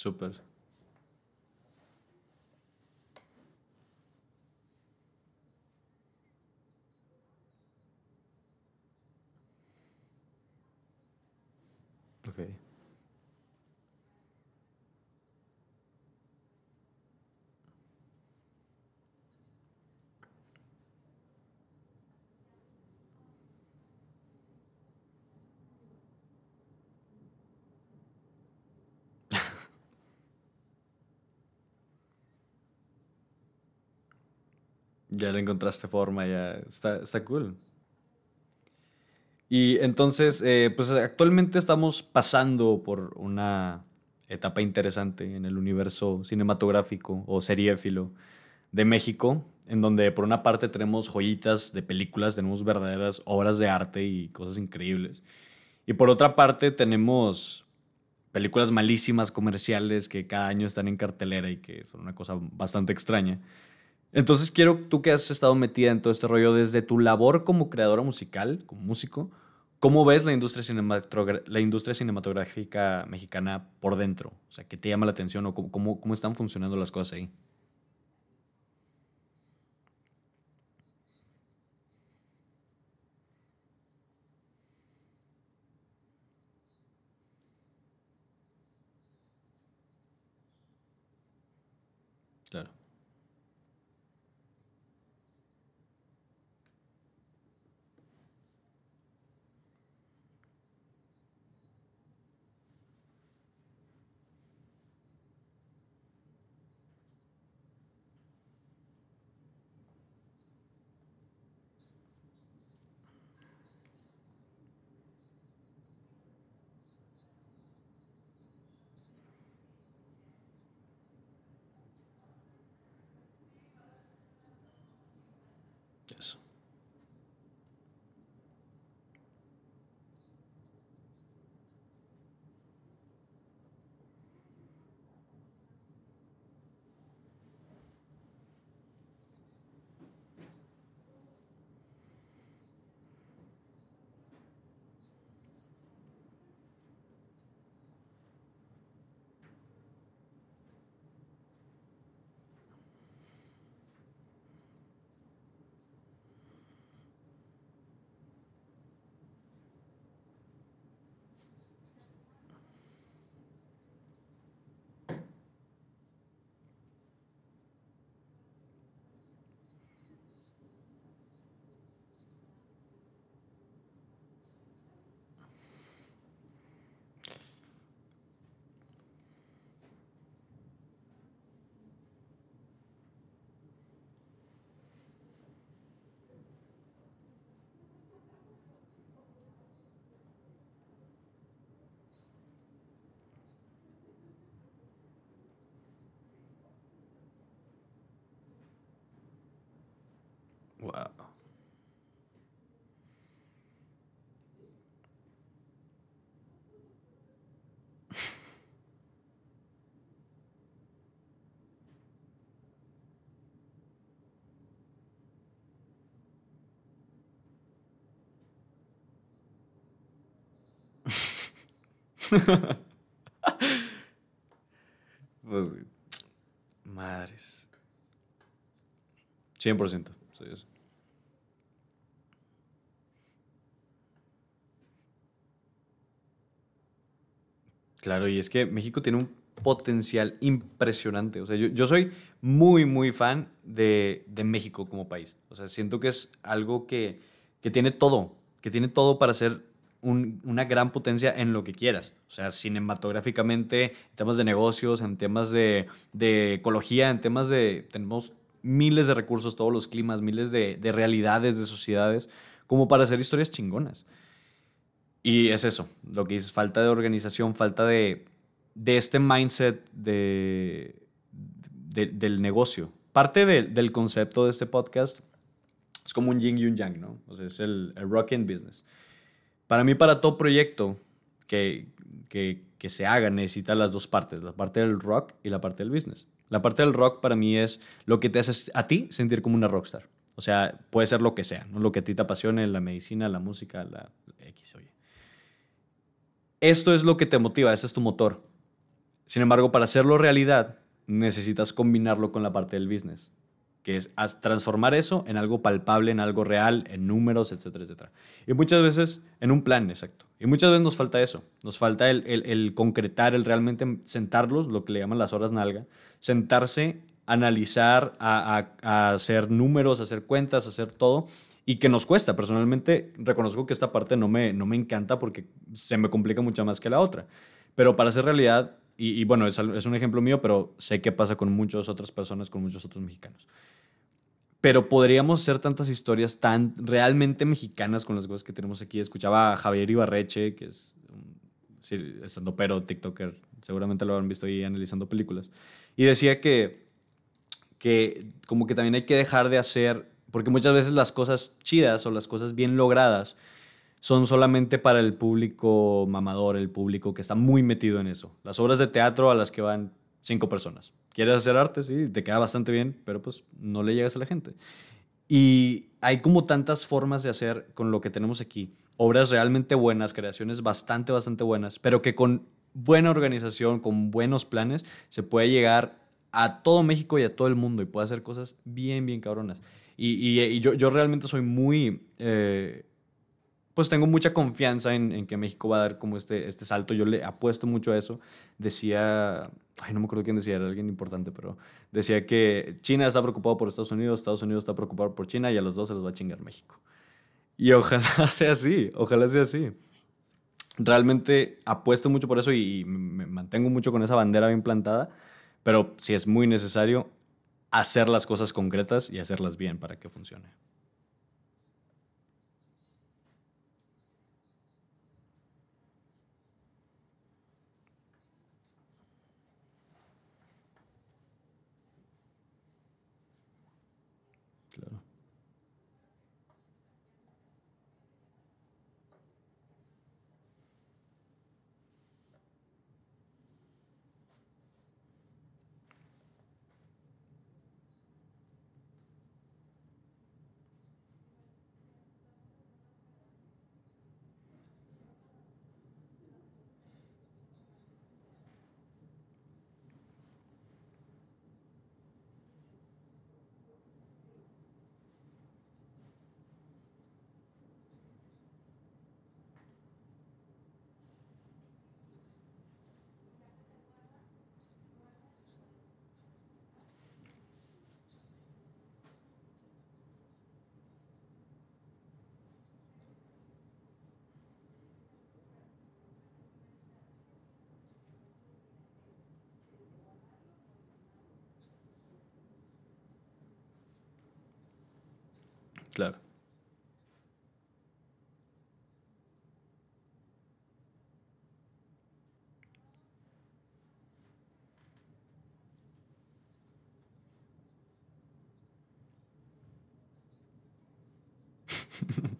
[SPEAKER 1] Súper. Ok. Ya le encontraste forma, ya está, está cool. Y entonces, eh, pues actualmente estamos pasando por una etapa interesante en el universo cinematográfico o seriéfilo de México, en donde por una parte tenemos joyitas de películas, tenemos verdaderas obras de arte y cosas increíbles. Y por otra parte tenemos películas malísimas comerciales que cada año están en cartelera y que son una cosa bastante extraña. Entonces quiero, tú que has estado metida en todo este rollo desde tu labor como creadora musical, como músico, ¿cómo ves la industria, cinematográfica mexicana por dentro? O sea, ¿qué te llama la atención o cómo, cómo están funcionando las cosas ahí? Pues, madres. 100%. Soy eso. Claro, y es que México tiene un potencial impresionante. O sea, yo, soy muy, muy fan de, México como país. O sea, siento que es algo que, tiene todo, que tiene todo para ser una gran potencia en lo que quieras. O sea, cinematográficamente, en temas de negocios, en temas de, ecología, en temas de... Tenemos miles de recursos, todos los climas, miles de, de realidades, de sociedades, como para hacer historias chingonas. Y es eso, lo que dices, falta de organización, falta de, de este mindset de, del negocio. Parte del concepto de este podcast es como un yin y un yang, ¿no? O sea, es el, el business. Para mí, para todo proyecto que, se haga, necesita las dos partes, la parte del rock y la parte del business. La parte del rock para mí es lo que te hace a ti sentir como una rockstar. O sea, puede ser lo que sea, lo que a ti te apasione, la medicina, la música, la X, oye. Esto es lo que te motiva, ese es tu motor. Sin embargo, para hacerlo realidad, necesitas combinarlo con la parte del business, que es transformar eso en algo palpable, en algo real, en números, etcétera, etcétera. Y muchas veces en un plan, exacto. Y muchas veces nos falta eso, nos falta el, concretar, el realmente sentarlos, lo que le llaman las horas nalga, sentarse, analizar, a, hacer números, hacer cuentas, hacer todo y que nos cuesta. Personalmente reconozco que esta parte no me, no me encanta porque se me complica mucho más que la otra. Pero para hacer realidad, y, bueno, es, es, un ejemplo mío, pero sé qué pasa con muchas otras personas, con muchos otros mexicanos. Pero podríamos hacer tantas historias tan realmente mexicanas con las cosas que tenemos aquí. Escuchaba a Javier Ibarreche, que es estando pero TikToker, seguramente lo habrán visto ahí analizando películas, y decía que, que como que también hay que dejar de hacer porque muchas veces las cosas chidas o las cosas bien logradas son solamente para el público mamador, el público que está muy metido en eso. Las obras de teatro a las que van cinco personas. Quieres hacer arte, sí, te queda bastante bien, pero pues no le llegas a la gente. Y hay como tantas formas de hacer con lo que tenemos aquí. Obras realmente buenas, creaciones bastante, bastante buenas, pero que con buena organización, con buenos planes, se puede llegar a todo México y a todo el mundo y puede hacer cosas bien, bien cabronas. Y, yo, yo, realmente soy muy... Eh, pues tengo mucha confianza en, en, que México va a dar como este, este salto. Yo le apuesto mucho a eso. Decía, ay, no me acuerdo quién decía, era alguien importante, pero decía que China está preocupado por Estados Unidos, Estados Unidos está preocupado por China y a los dos se los va a chingar México. Y ojalá sea así, ojalá sea así. Realmente apuesto mucho por eso y me mantengo mucho con esa bandera bien plantada, pero si es muy necesario, hacer las cosas concretas y hacerlas bien para que funcione. Claro.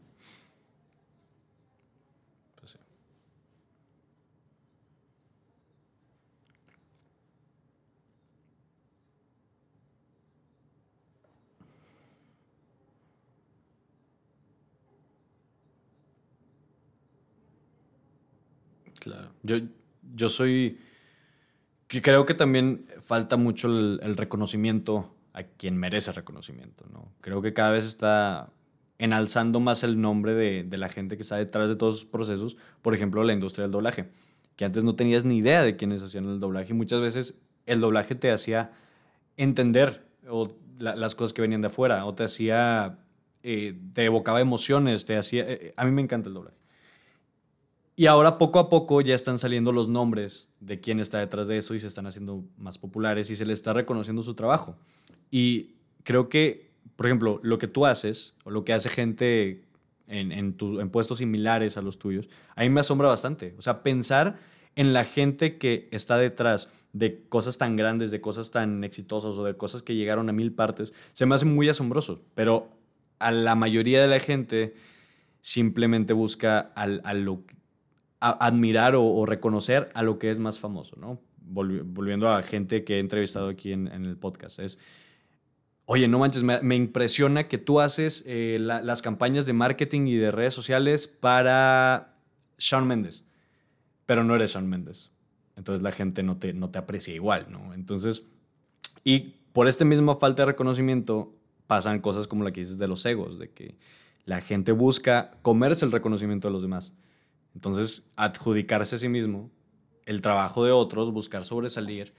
[SPEAKER 1] Yo, yo soy... Creo que también falta mucho el, reconocimiento a quien merece reconocimiento, ¿no? Creo que cada vez está enalzando más el nombre de, de, la gente que está detrás de todos esos procesos, por ejemplo, la industria del doblaje, que antes no tenías ni idea de quiénes hacían el doblaje muchas veces el doblaje te hacía entender o las cosas que venían de afuera, o te hacía, eh, te evocaba emociones, te hacía, eh, eh, a mí me encanta el doblaje. Y ahora poco a poco ya están saliendo los nombres de quién está detrás de eso y se están haciendo más populares y se le está reconociendo su trabajo. Y creo que, por ejemplo, lo que tú haces o lo que hace gente en, en, puestos similares a los tuyos, a mí me asombra bastante. O sea, pensar en la gente que está detrás de cosas tan grandes, de cosas tan exitosas o de cosas que llegaron a mil partes, se me hace muy asombroso. Pero a la mayoría de la gente simplemente busca al, admirar o, reconocer a lo que es más famoso, ¿no? volviendo a gente que he entrevistado aquí en, el podcast. Es, oye, no manches, me, impresiona que tú haces eh, las campañas de marketing y de redes sociales para Shawn Mendes, pero no eres Shawn Mendes entonces la gente no te, no te aprecia igual, ¿no? Entonces, y por esta misma falta de reconocimiento pasan cosas como la que dices de los egos, de que la gente busca comerse el reconocimiento de los demás. Entonces, adjudicarse a sí mismo el trabajo de otros, buscar sobresalir.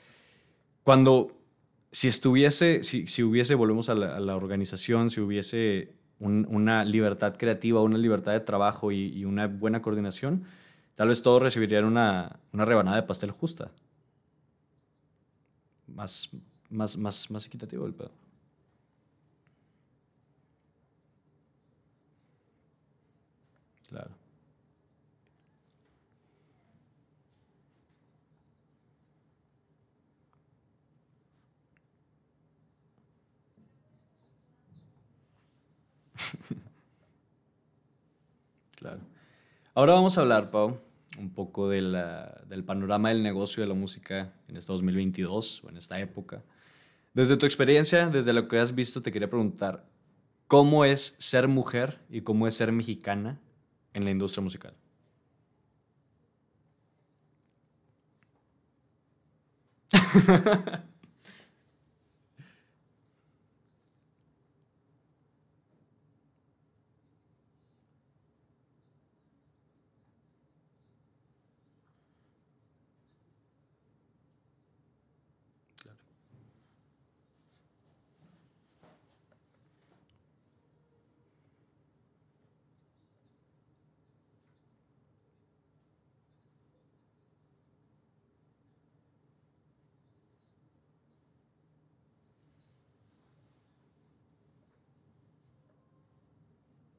[SPEAKER 1] Cuando, si estuviese, si, si hubiese, volvemos a la, organización, si hubiese una libertad creativa, una libertad de trabajo y, y una buena coordinación, tal vez todos recibirían una, una rebanada de pastel justa. Más, más, más, más equitativo el pedo. claro. Ahora vamos a hablar, Pau, un poco del panorama del negocio de la música en este 2022 o en esta época. Desde tu experiencia, desde lo que has visto, te quería preguntar, ¿cómo es ser mujer y cómo es ser mexicana en la industria musical?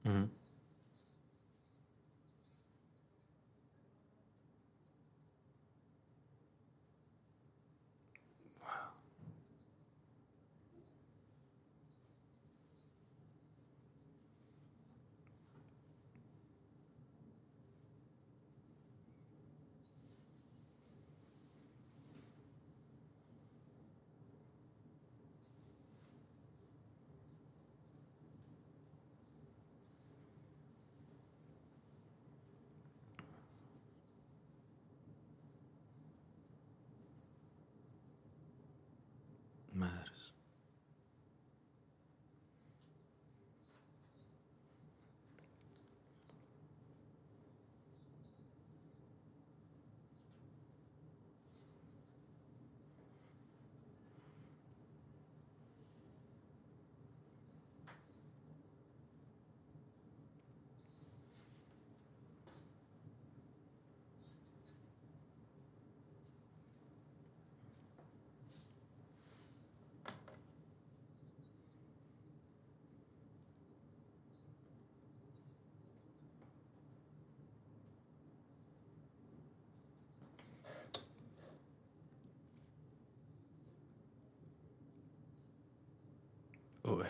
[SPEAKER 1] Mm-hmm. matters. Uy.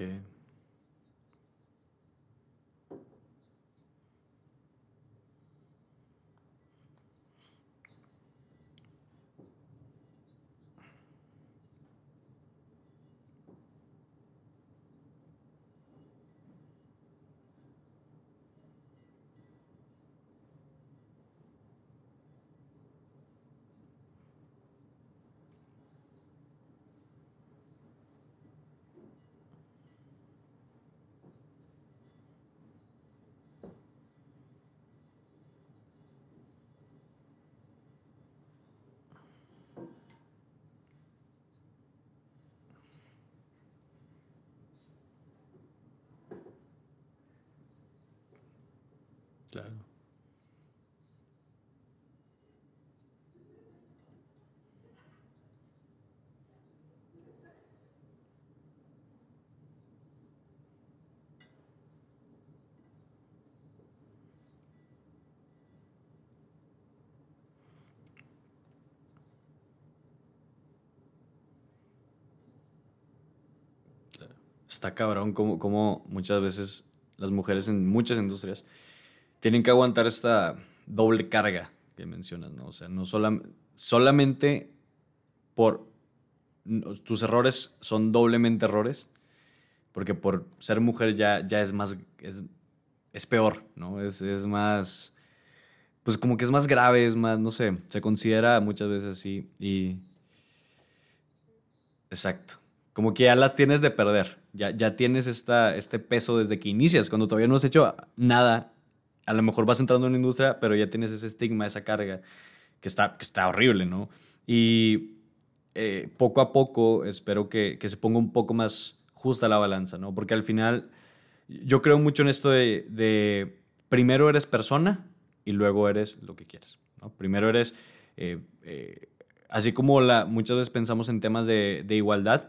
[SPEAKER 1] Ok. Claro. Está cabrón como, como muchas veces las mujeres en muchas industrias tienen que aguantar esta doble carga que mencionas, ¿no? O sea, no solamente por tus errores son doblemente errores, porque por ser mujer ya, ya es más, es, es peor, ¿no? Es, es, más, pues como que es más grave, es más, no sé, se considera muchas veces así y... Exacto. Como que ya las tienes de perder, ya, ya tienes esta, este peso desde que inicias, cuando todavía no has hecho nada a lo mejor vas entrando en la industria, pero ya tienes ese estigma, esa carga, que está, que está horrible, ¿no? Y eh, poco a poco espero que, que, se ponga un poco más justa la balanza, ¿no? Porque al final yo creo mucho en esto de, de primero eres persona y luego eres lo que quieres, ¿no? Primero eres, eh, eh, así como la, muchas veces pensamos en temas de, de igualdad,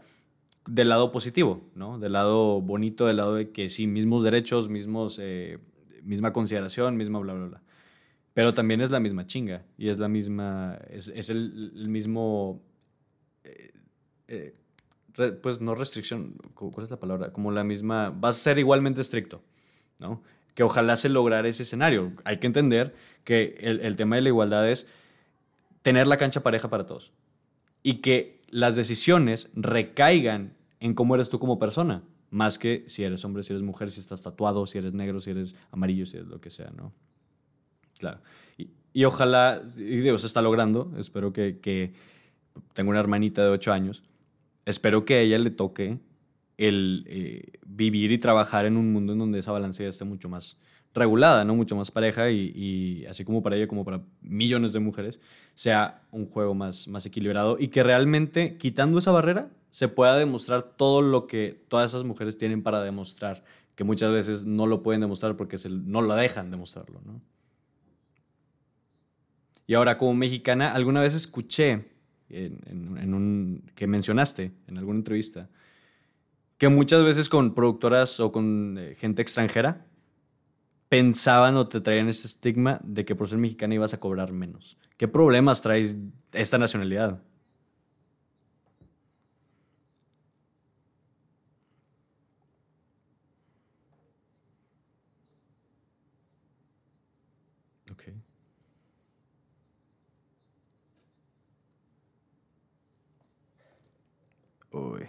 [SPEAKER 1] del lado positivo, ¿no? Del lado bonito, del lado de que sí, mismos derechos, mismos misma consideración, misma bla, bla, bla. Pero también es la misma chinga y es la misma, es, es el, el, mismo, eh, eh, pues no restricción, ¿cuál es la palabra? Como la misma, vas a ser igualmente estricto, ¿no? Que ojalá se lograra ese escenario. Hay que entender que el, el tema de la igualdad es tener la cancha pareja para todos y que las decisiones recaigan en cómo eres tú como persona más que si eres hombre, si eres mujer, si estás tatuado, si eres negro, si eres amarillo, si eres lo que sea, ¿no? Claro. Y, ojalá, y está logrando, espero que, que, tengo una hermanita de 8 años, espero que a ella le toque el eh, vivir y trabajar en un mundo en donde esa balanza esté mucho más regulada, ¿no? Mucho más pareja y, así como para ella como para millones de mujeres, sea un juego más, más equilibrado y que realmente, quitando esa barrera, se pueda demostrar todo lo que todas esas mujeres tienen para demostrar, que muchas veces no lo pueden demostrar porque se, no lo dejan demostrarlo, ¿no? Y ahora, como mexicana, alguna vez escuché en, un, que mencionaste en alguna entrevista, que muchas veces con productoras o con eh, gente extranjera pensaban o te traían ese estigma de que por ser mexicana ibas a cobrar menos. ¿Qué problemas traes esta nacionalidad? Uy.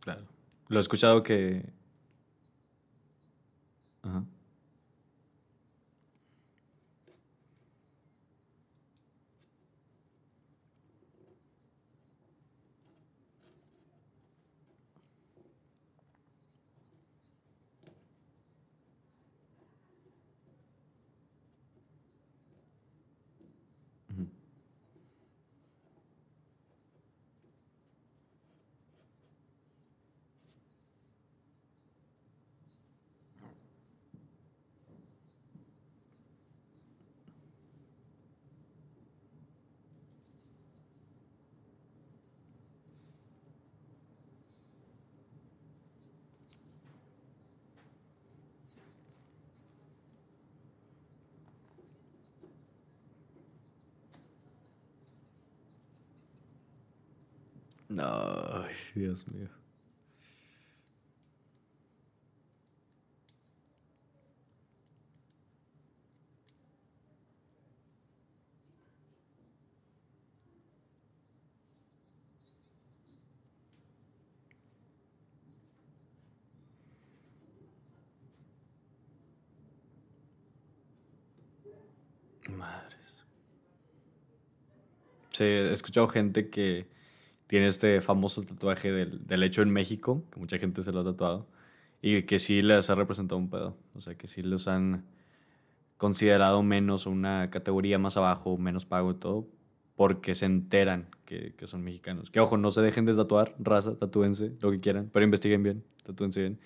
[SPEAKER 1] Claro. Lo he escuchado que... Ajá. No, Dios mío. Madres. Sí, he escuchado gente que tiene este famoso tatuaje del, hecho en México, que mucha gente se lo ha tatuado, y que sí les ha representado un pedo. O sea, que sí los han considerado menos una categoría más abajo, menos pago y todo, porque se enteran que, son mexicanos. Que ojo, no se dejen de tatuar, raza, tatúense, lo que quieran, pero investiguen bien, tatúense bien.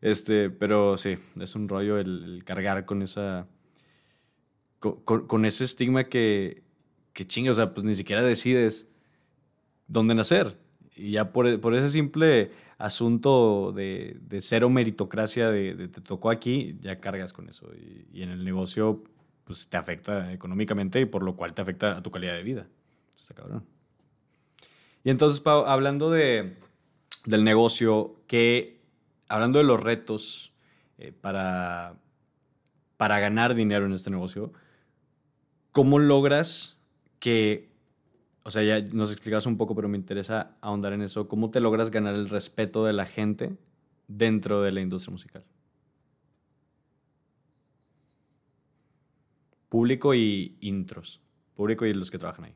[SPEAKER 1] Este, pero sí, es un rollo el, cargar con esa. Con, ese estigma que, que chinga, o sea, pues ni siquiera decides dónde nacer. Y ya por, ese simple asunto de, cero meritocracia, de, te tocó aquí, ya cargas con eso. Y, en el negocio, pues te afecta económicamente y por lo cual te afecta a tu calidad de vida. Está cabrón. Y entonces, Pau, hablando de, del negocio, que, hablando de los retos eh, para, para ganar dinero en este negocio, ¿cómo logras que o sea, ya nos explicas un poco, pero me interesa ahondar en eso. ¿Cómo te logras ganar el respeto de la gente dentro de la industria musical? Público y intros. Público y los que trabajan ahí.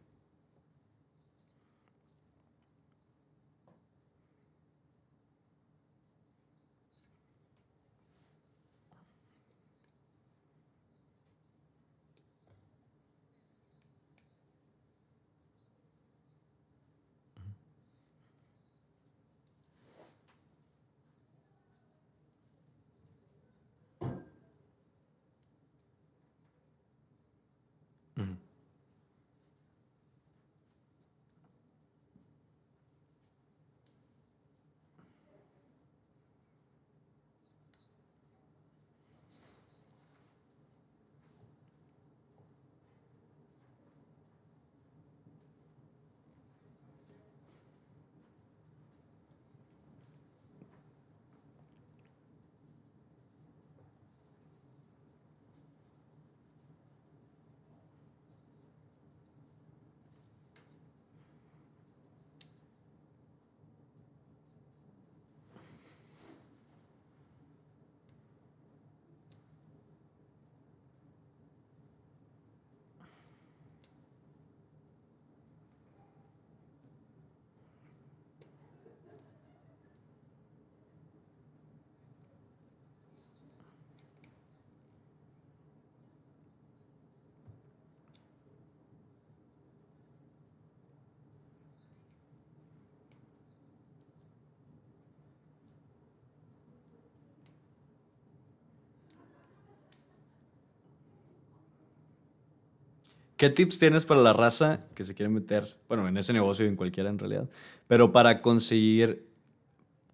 [SPEAKER 1] ¿Qué tips tienes para la raza que se quiere meter, bueno, en ese negocio y en cualquiera en realidad, pero para conseguir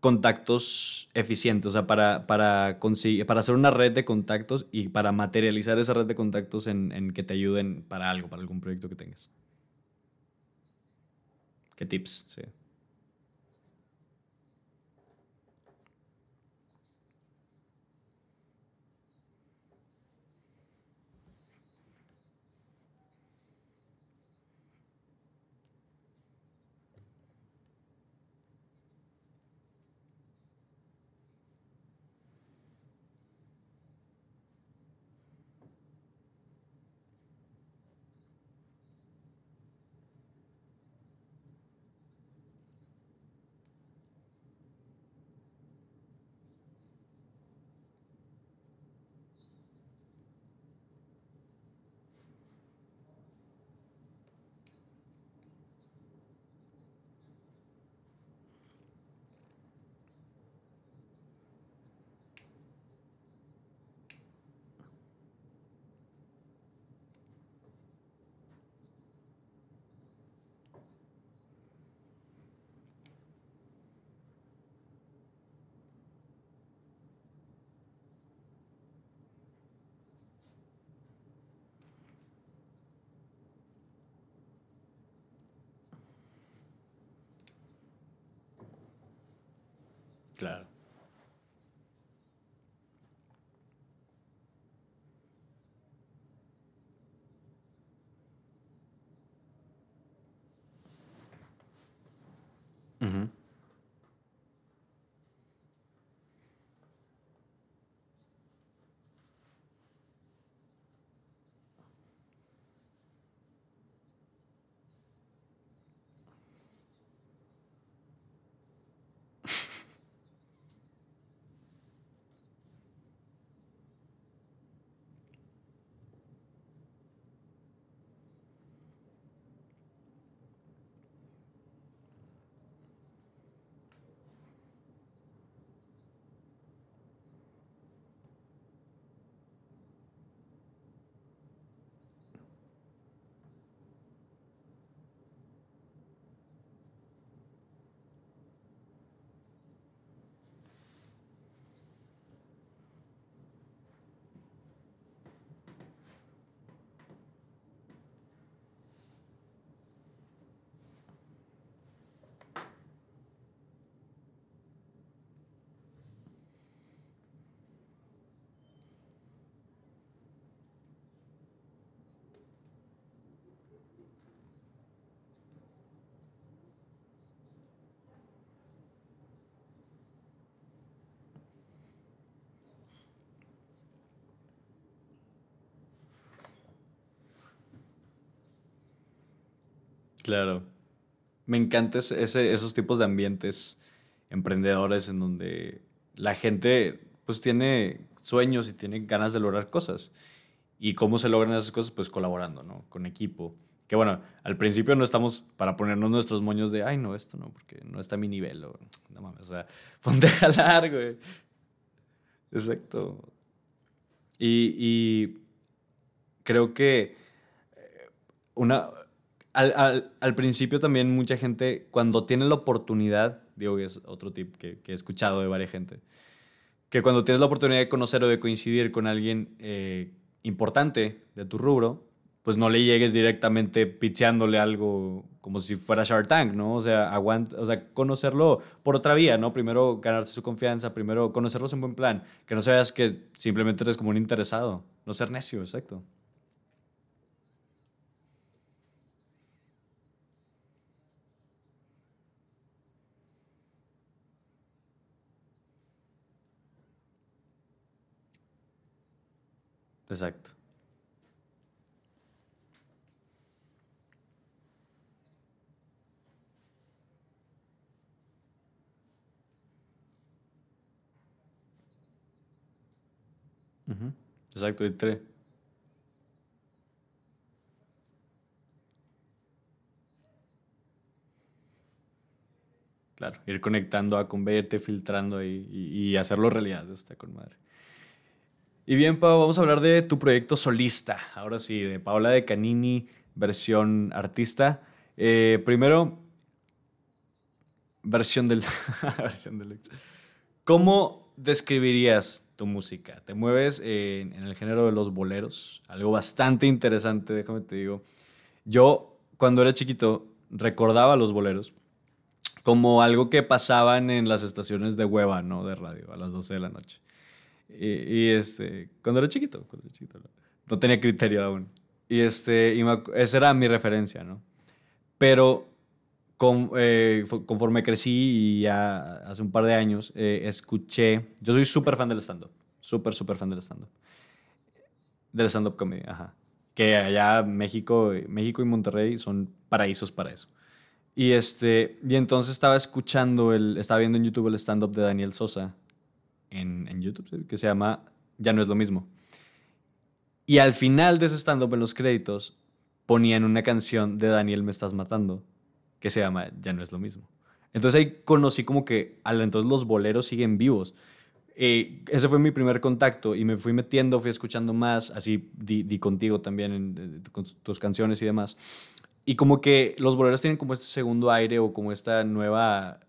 [SPEAKER 1] contactos eficientes, o sea, para, para, conseguir, para hacer una red de contactos y para materializar esa red de contactos en, en que te ayuden para algo, para algún proyecto que tengas? ¿Qué tips? Sí. Ujú. Claro. Me encantan ese, esos tipos de ambientes emprendedores en donde la gente pues tiene sueños y tiene ganas de lograr cosas. ¿Y cómo se logran esas cosas? Pues colaborando, ¿no? Con equipo. Que bueno, al principio no estamos para ponernos nuestros moños de, ay, no, esto no, porque no está a mi nivel. O, no mames, o sea, ponte a jalar, güey. Exacto. Y, y creo que eh, una, al, al, al, principio también mucha gente, cuando tiene la oportunidad, digo que es otro tip que, que, he escuchado de varias gente, que cuando tienes la oportunidad de conocer o de coincidir con alguien eh, importante de tu rubro, pues no le llegues directamente picheándole algo como si fuera Shark Tank, ¿no? O sea, aguanta, o sea, conocerlo por otra vía, ¿no? Primero ganarse su confianza, primero conocerlos en buen plan, que no seas que simplemente eres como un interesado, no ser necio, exacto. Exacto. Exacto, y tres. Claro, ir conectando a converte, filtrando y, y, y hacerlo realidad. Está con madre. Y bien, Pau, vamos a hablar de tu proyecto solista. Ahora sí, de Paola de Canini, versión artista. Eh, primero, versión del. versión deluxe. ¿Cómo describirías tu música? ¿Te mueves en, en el género de los boleros? Algo bastante interesante, déjame te digo. Yo, cuando era chiquito, recordaba los boleros como algo que pasaban en las estaciones de hueva, ¿no? De radio, a las 12 de la noche. Y, y, este, cuando era chiquito, cuando era chiquito, no, tenía criterio aún. Y este, y me, esa era mi referencia, ¿no? Pero con, eh, conforme crecí y ya hace un par de años, eh, escuché, yo soy súper fan del stand-up, súper, súper fan del stand-up. Del stand-up comedy, ajá. Que allá México, México y Monterrey son paraísos para eso. Y, este, y entonces estaba escuchando, el, estaba viendo en YouTube el stand-up de Daniel Sosa en, YouTube, que se llama Ya no es lo mismo. Y al final de ese stand-up, en los créditos, ponían una canción de Daniel Me Estás Matando, que se llama Ya no es lo mismo. Entonces ahí conocí como que, entonces los boleros siguen vivos. Eh, ese fue mi primer contacto y me fui metiendo, fui escuchando más, así di, contigo también con tus canciones y demás. Y como que los boleros tienen como este segundo aire o como esta nueva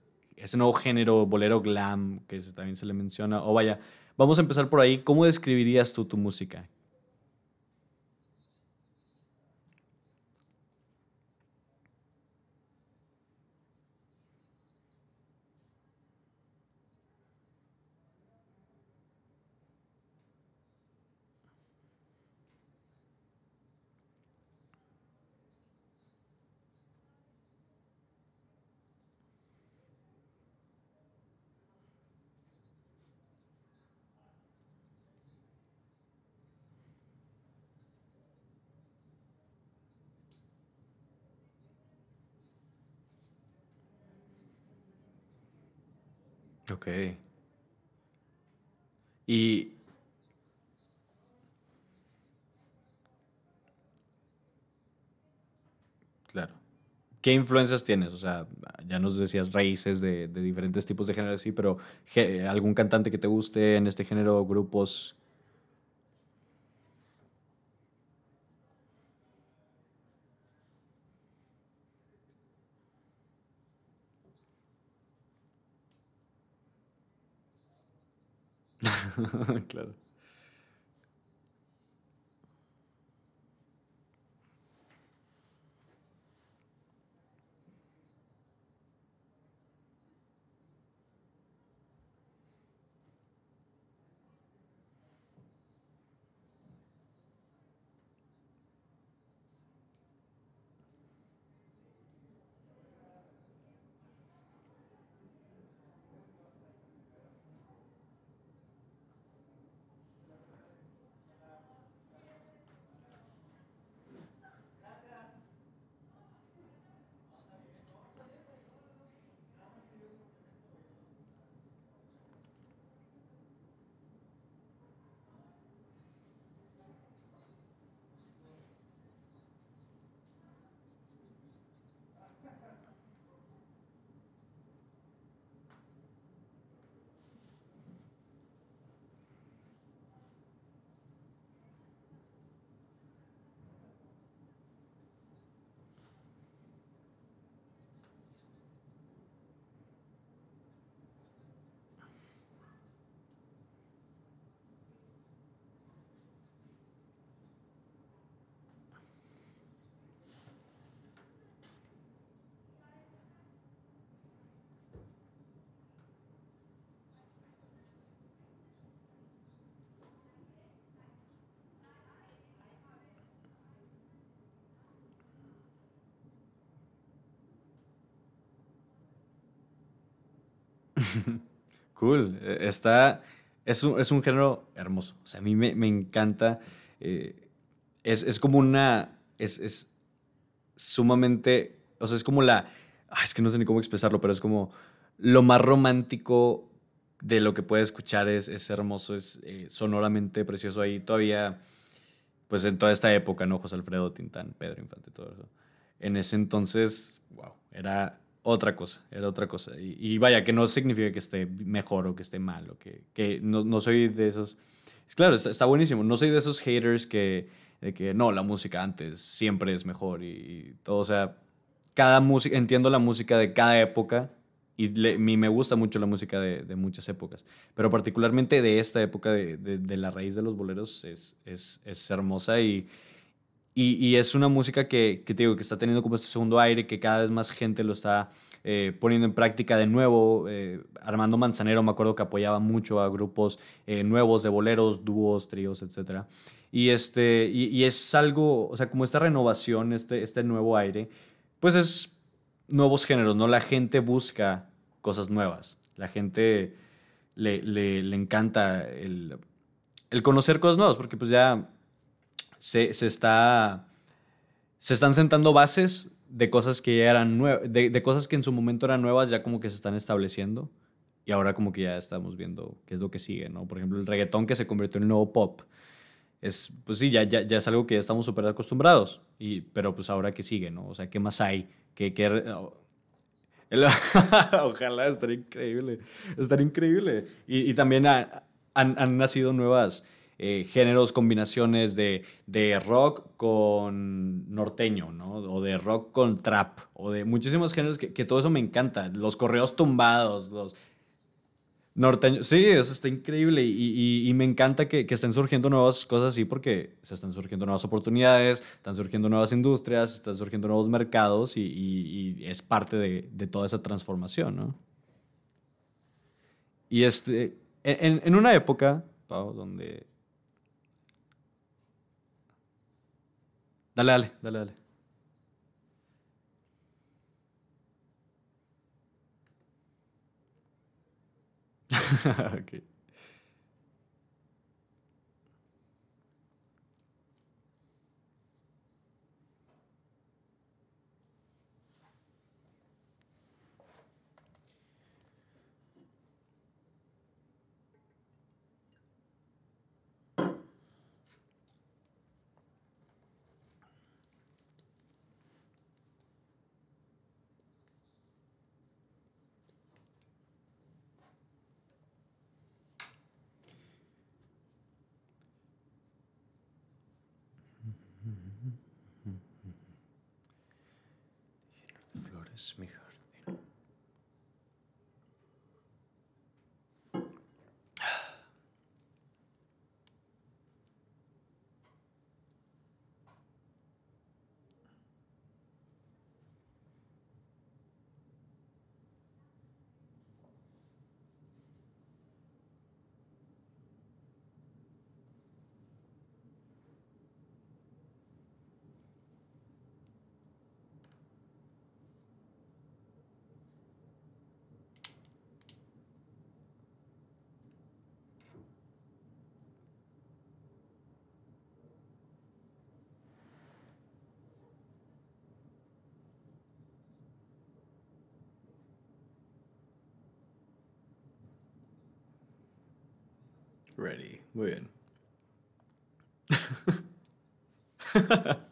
[SPEAKER 1] ese nuevo género bolero glam que también se le menciona. O vaya, vamos a empezar por ahí. ¿Cómo describirías tú tu música? Ok. Y... Claro. ¿Qué influencias tienes? O sea, ya nos decías raíces de, de diferentes tipos de géneros, sí, pero ¿algún cantante que te guste en este género, grupos? Claro. Cool. Eh, Está. Es un, es un género hermoso. O sea, a mí me, me encanta. eh, es, es como una. Es, es sumamente. O sea, es como la. ah, es que no sé ni cómo expresarlo, pero es como lo más romántico de lo que puede escuchar. Es, es hermoso, es eh, sonoramente precioso. Ahí todavía. Pues en toda esta época, ¿no? José Alfredo Tintán, Pedro Infante, todo eso. En ese entonces, wow, era otra cosa, era otra cosa. Y, y vaya, que no significa que esté mejor o que esté mal, o que, que no, no soy de esos... Claro, está, está buenísimo. No soy de esos haters que, de que no, la música antes siempre es mejor y, y todo. O sea, cada música, entiendo la música de cada época y le- mi- me gusta mucho la música de, de muchas épocas, pero particularmente de esta época de, de- de la raíz de los boleros es, es, es hermosa y, y, es una música que, te digo que está teniendo como este segundo aire, que cada vez más gente lo está eh, poniendo en práctica de nuevo. Eh, Armando Manzanero me acuerdo que apoyaba mucho a grupos eh, nuevos de boleros, dúos, tríos, etcétera. Y, este, y, es algo, o sea, como esta renovación, este, este nuevo aire, pues es nuevos géneros, ¿no? La gente busca cosas nuevas. La gente le, le, le encanta el conocer cosas nuevas, porque pues ya se, se está, se están sentando bases de cosas que ya eran nuevas, de, de cosas que en su momento eran nuevas, ya como que se están estableciendo. Y ahora como que ya estamos viendo qué es lo que sigue, ¿no? Por ejemplo, el reggaetón que se convirtió en el nuevo pop. Es, pues sí, ya, ya, ya es algo que ya estamos súper acostumbrados. Y, pero pues ahora qué sigue, ¿no? O sea, ¿qué más hay? ¿Qué, qué, el- Ojalá, estaría increíble. Estaría increíble. Y, y también ha- han, han nacido nuevas eh, géneros, combinaciones de, de rock con norteño, ¿no? O de rock con trap, o de muchísimos géneros que, que todo eso me encanta. Los correos tumbados, los norteños. Sí, eso está increíble. Y, y- me encanta que, que estén surgiendo nuevas cosas así porque se están surgiendo nuevas oportunidades, están surgiendo nuevas industrias, están surgiendo nuevos mercados y, y- es parte de, de toda esa transformación, ¿no? Y este, en- en una época, Pau, donde... Dale, dale, dale, dale. Ok. Flores, mija. Ready. Muy bien.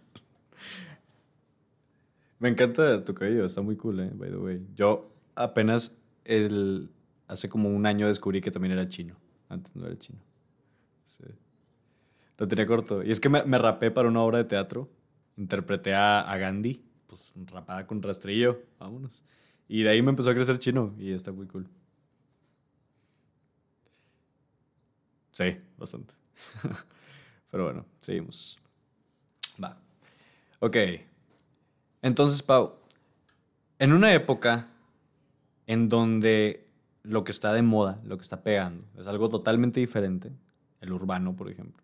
[SPEAKER 1] Me encanta tu cabello, está muy cool, eh, by the way. Yo apenas el, hace como un año descubrí que también era chino. Antes no era chino. Lo tenía corto. Y es que me, me rapé para una obra de teatro. Interpreté a, a Gandhi, pues rapada con rastrillo. Vámonos. Y de ahí me empezó a crecer chino y está muy cool. Sí, bastante. Pero bueno, seguimos. Va. Ok. Entonces, Pau, en una época en donde lo que está de moda, lo que está pegando, es algo totalmente diferente, el urbano, por ejemplo.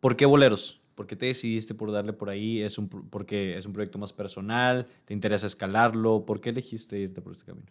[SPEAKER 1] ¿Por qué boleros? ¿Por qué te decidiste por darle por ahí? ¿Es un, porque es un proyecto más personal? ¿Te interesa escalarlo? ¿Por qué elegiste irte por este camino?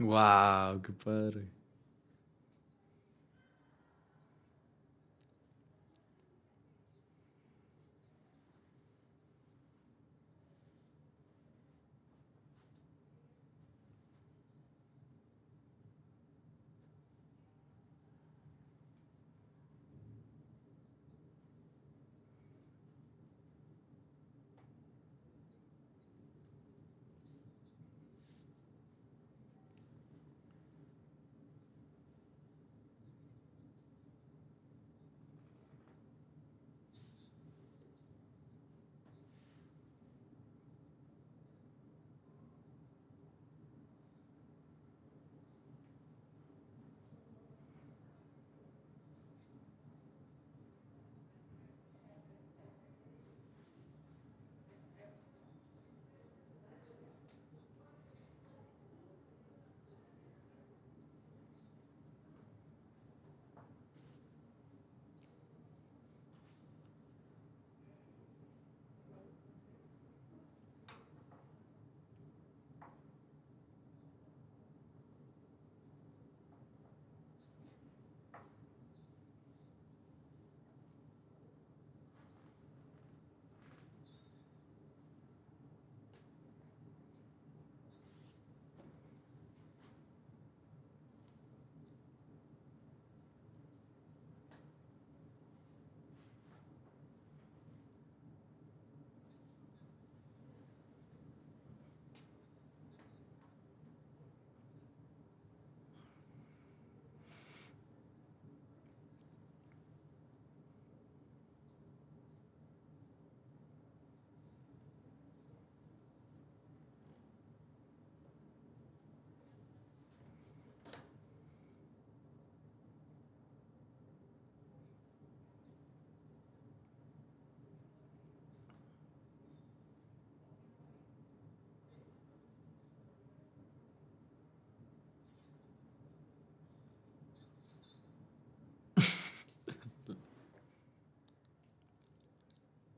[SPEAKER 1] Wow, qué padre.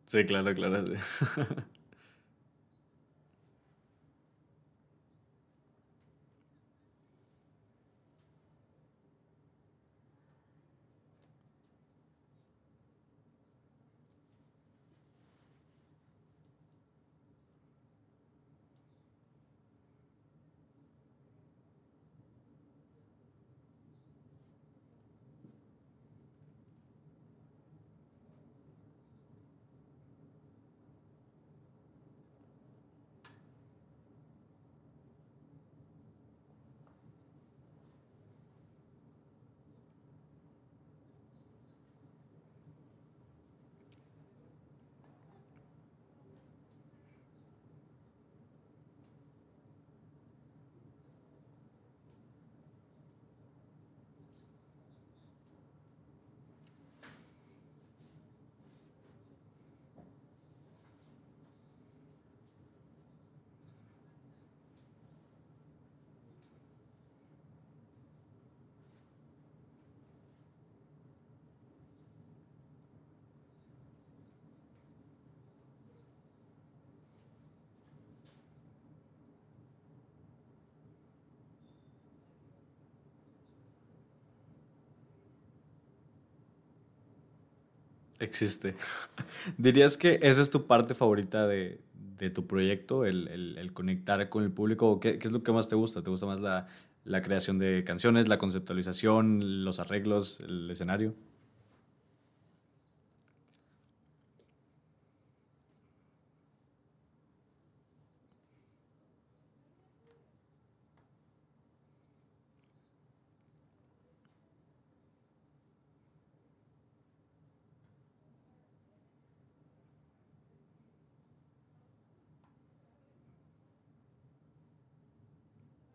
[SPEAKER 1] Sí, claro, claro. Existe. ¿Dirías que esa es tu parte favorita de, tu proyecto, el, conectar con el público? ¿Qué, ¿Qué, es lo que más te gusta? ¿Te gusta más la, la creación de canciones, la conceptualización, los arreglos, el escenario?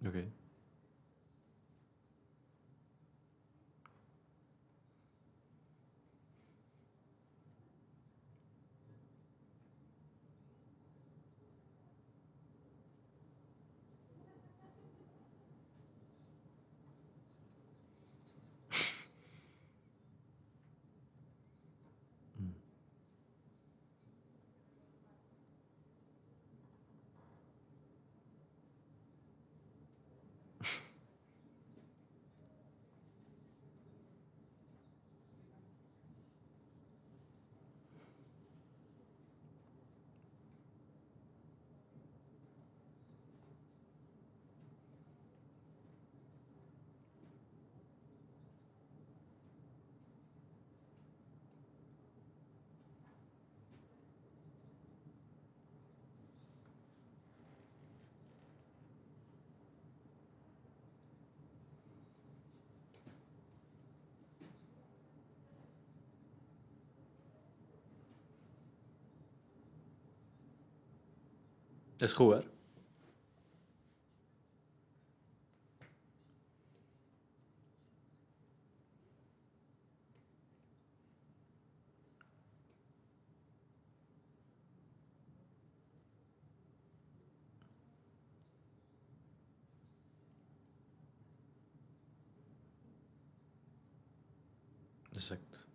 [SPEAKER 1] Ok. Es jugar. Exacto.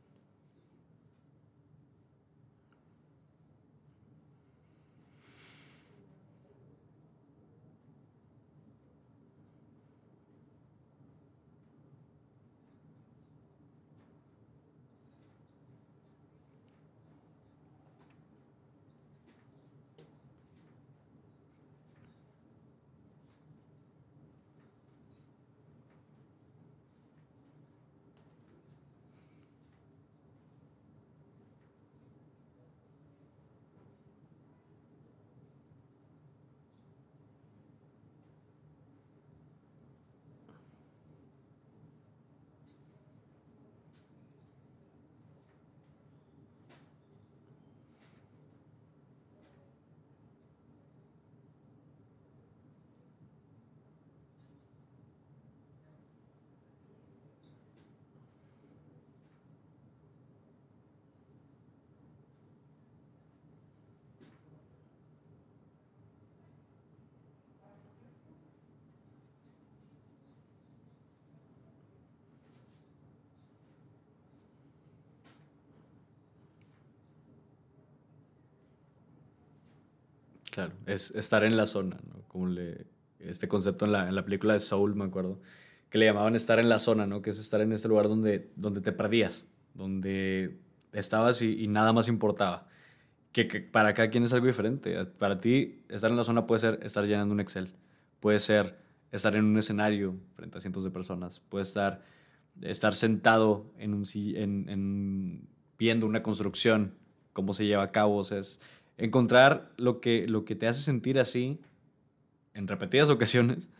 [SPEAKER 1] Es estar en la zona. Como este concepto en la, en la película de Soul, me acuerdo, que le llamaban estar en la zona, ¿no? Que es estar en este lugar donde, donde te perdías, donde estabas y, nada más importaba. Que, que, para cada quien es algo diferente. Para ti, estar en la zona puede ser estar llenando un Excel, puede ser estar en un escenario frente a cientos de personas, puede estar, estar sentado en un, en, en, viendo una construcción, cómo se lleva a cabo. O sea, es encontrar lo que, lo que te hace sentir así en repetidas ocasiones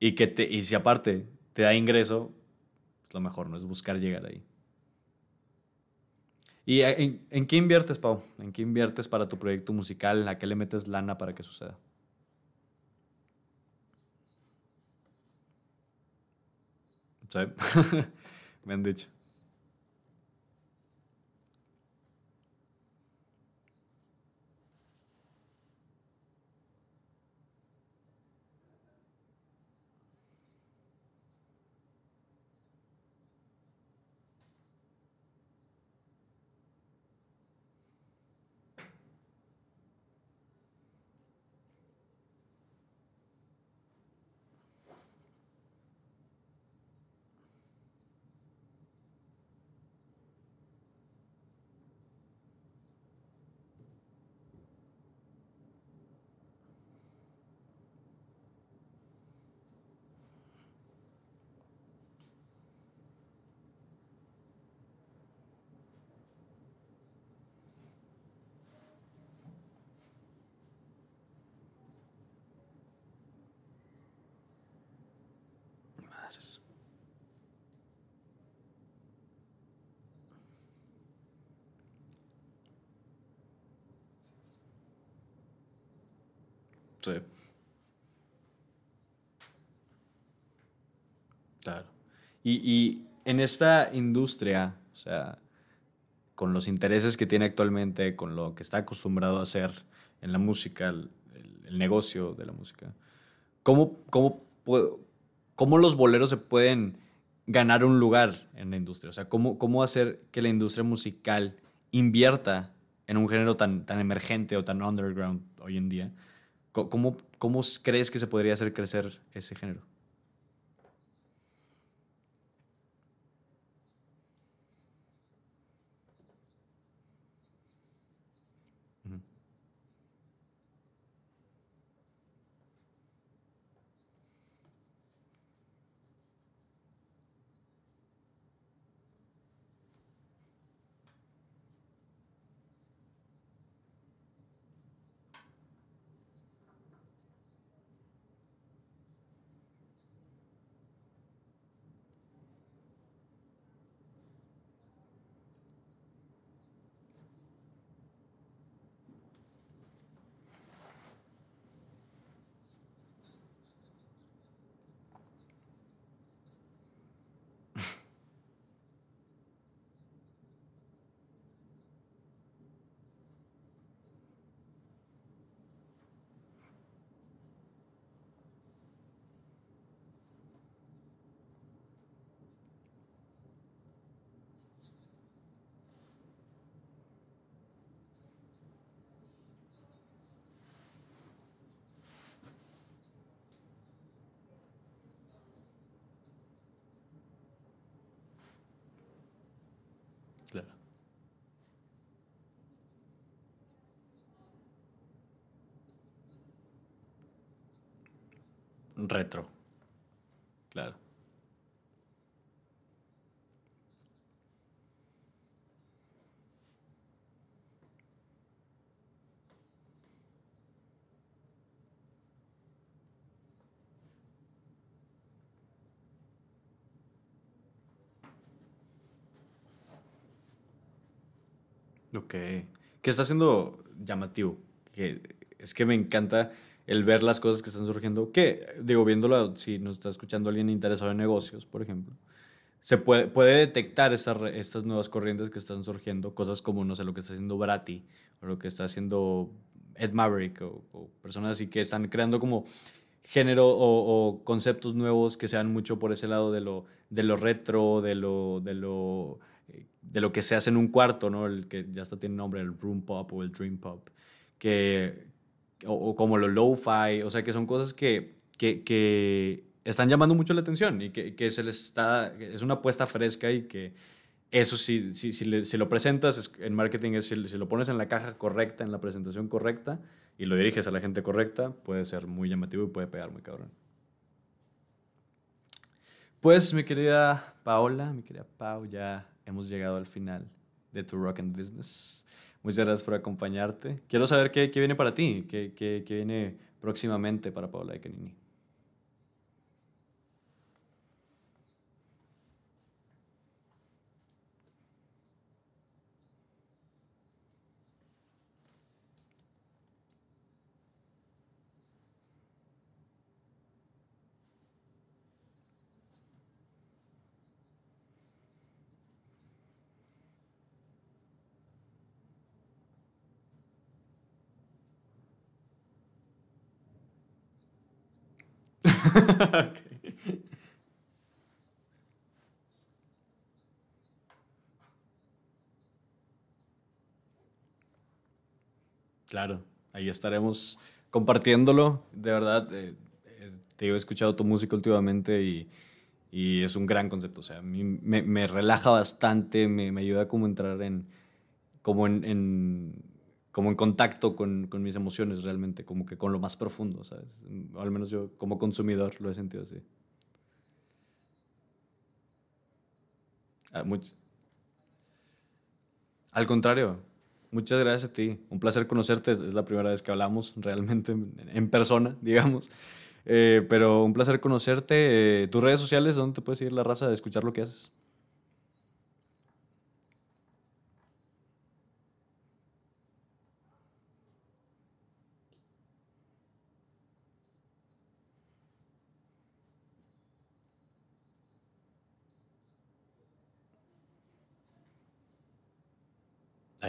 [SPEAKER 1] y, que te, y si aparte te da ingreso, es lo mejor, ¿no? Es buscar llegar ahí. ¿Y en, en, qué inviertes, Pau? ¿En qué inviertes para tu proyecto musical? ¿A qué le metes lana para que suceda? Sí, me han dicho. Sí. Claro. Y, y, en esta industria, o sea, con los intereses que tiene actualmente, con lo que está acostumbrado a hacer en la música, el, negocio de la música, ¿cómo, cómo, ¿cómo, los boleros se pueden ganar un lugar en la industria? O sea, ¿cómo, cómo hacer que la industria musical invierta en un género tan, tan emergente o tan underground hoy en día? ¿Cómo, ¿Cómo crees que se podría hacer crecer ese género? Retro. Claro. Ok. ¿Qué está haciendo llamativo? Que es que me encanta el ver las cosas que están surgiendo, que, digo, viéndolo, si nos está escuchando alguien interesado en negocios, por ejemplo, se puede, puede detectar estas, nuevas corrientes que están surgiendo, cosas como, no sé, lo que está haciendo Brati, o lo que está haciendo Ed Maverick, o, personas así que están creando como género o, conceptos nuevos que sean mucho por ese lado de lo, de lo retro, de lo, de lo, de lo que se hace en un cuarto, ¿no? El que ya está tiene nombre, el room pop o el dream pop, que, o, como lo lo-fi, o sea, que son cosas que, que, están llamando mucho la atención y que, se les está, es una apuesta fresca y que eso sí, si, si, lo presentas en marketing, si, si, lo pones en la caja correcta, en la presentación correcta y lo diriges a la gente correcta, puede ser muy llamativo y puede pegar muy cabrón. Pues mi querida Paola, mi querida Pau, ya hemos llegado al final de tu Rock and Business. Muchas gracias por acompañarte. Quiero saber qué, qué viene para ti, qué, qué, qué viene próximamente para Paola de Canini. Claro, ahí estaremos compartiéndolo. De verdad, eh, eh, te he escuchado tu música últimamente y, es un gran concepto. O sea, a mí me, relaja bastante, me, ayuda como entrar en, como en como en contacto con, con, mis emociones realmente, como que con lo más profundo, ¿sabes? O al menos yo como consumidor lo he sentido así. Ah, Al contrario, muchas gracias a ti. Un placer conocerte. Es la primera vez que hablamos realmente en, persona, digamos. Eh, pero un placer conocerte. Eh, ¿Tus redes sociales, dónde te puedes ir la raza de escuchar lo que haces?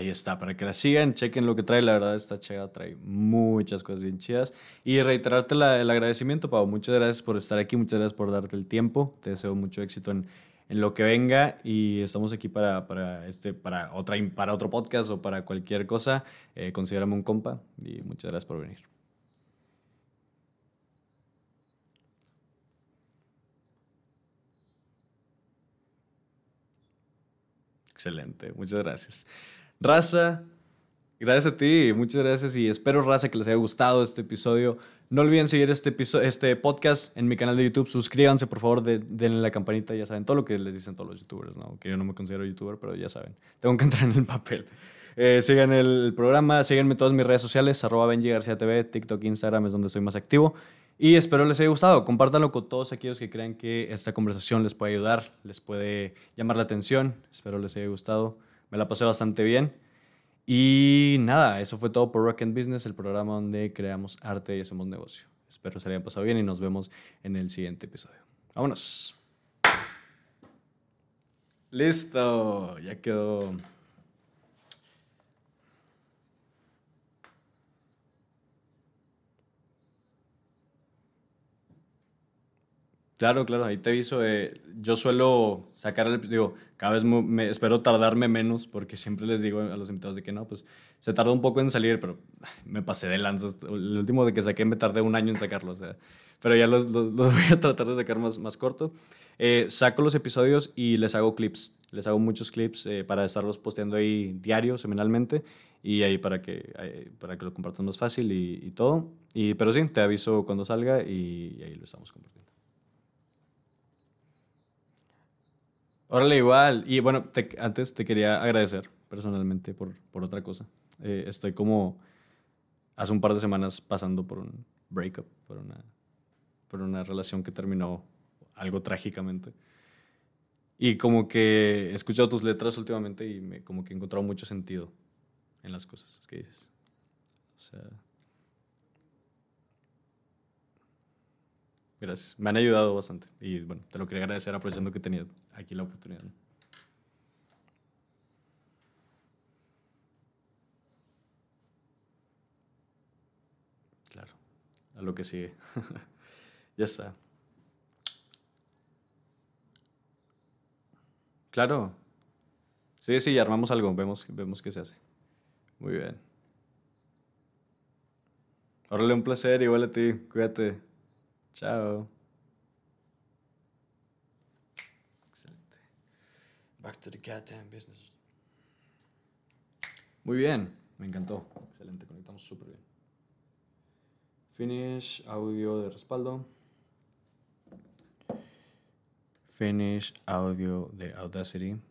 [SPEAKER 1] Ahí está, para que la sigan, chequen lo que trae. La verdad, esta chega trae muchas cosas bien chidas. Y reiterarte el agradecimiento, Pau. Muchas gracias por estar aquí, muchas gracias por darte el tiempo. Te deseo mucho éxito en, en lo que venga y estamos aquí para, para, este, para, otra, para otro podcast o para cualquier cosa. Eh, considérame un compa y muchas gracias por venir. Excelente, muchas gracias. Raza, gracias a ti, muchas gracias y espero, Raza, que les haya gustado este episodio. No olviden seguir este, episodio, este podcast en mi canal de YouTube. Suscríbanse, por favor, denle la campanita, ya saben, todo lo que les dicen todos los youtubers, ¿no? Que yo no me considero youtuber, pero ya saben, tengo que entrar en el papel. Eh, sigan el programa, síganme todas mis redes sociales, arroba Benji García TV, TikTok, Instagram es donde estoy más activo. Y espero les haya gustado. Compártanlo con todos aquellos que crean que esta conversación les puede ayudar, les puede llamar la atención. Espero les haya gustado me la pasé bastante bien. Y nada, eso fue todo por Rock and Business, el programa donde creamos arte y hacemos negocio. Espero se hayan pasado bien y nos vemos en el siguiente episodio. Vámonos. Listo, ya quedó. Claro, claro, ahí te aviso. Eh, yo suelo sacar el, digo, cada vez me, espero tardarme menos porque siempre les digo a los invitados de que no, pues se tardó un poco en salir, pero me pasé de lanzas. El último de que saqué me tardé un año en sacarlo, o sea, pero ya los, los, voy a tratar de sacar más, más corto. Eh, saco los episodios y les hago clips. Les hago muchos clips eh, para estarlos posteando ahí diario, semanalmente, y ahí para que, para que lo compartan más fácil y, y todo. Y, pero sí, te aviso cuando salga y ahí lo estamos compartiendo. Órale, igual. Y bueno, antes te quería agradecer personalmente por, por otra cosa. Eh, estoy como hace un par de semanas pasando por un breakup, por una, por una relación que terminó algo trágicamente. Y como que he escuchado tus letras últimamente y me, como que he encontrado mucho sentido en las cosas que dices. O sea, Gracias. Me han ayudado bastante. Y bueno, te lo quería agradecer aprovechando que tenía aquí la oportunidad. Claro, a lo que sigue. ya está. Claro. Sí, sí, armamos algo, vemos, vemos qué se hace. Muy bien. Órale, un placer, igual a ti. Cuídate. Chao. Excelente. Back to the goddamn business. Muy bien, me encantó. Excelente, conectamos súper bien. Finish, audio de respaldo. Finish, audio de Audacity.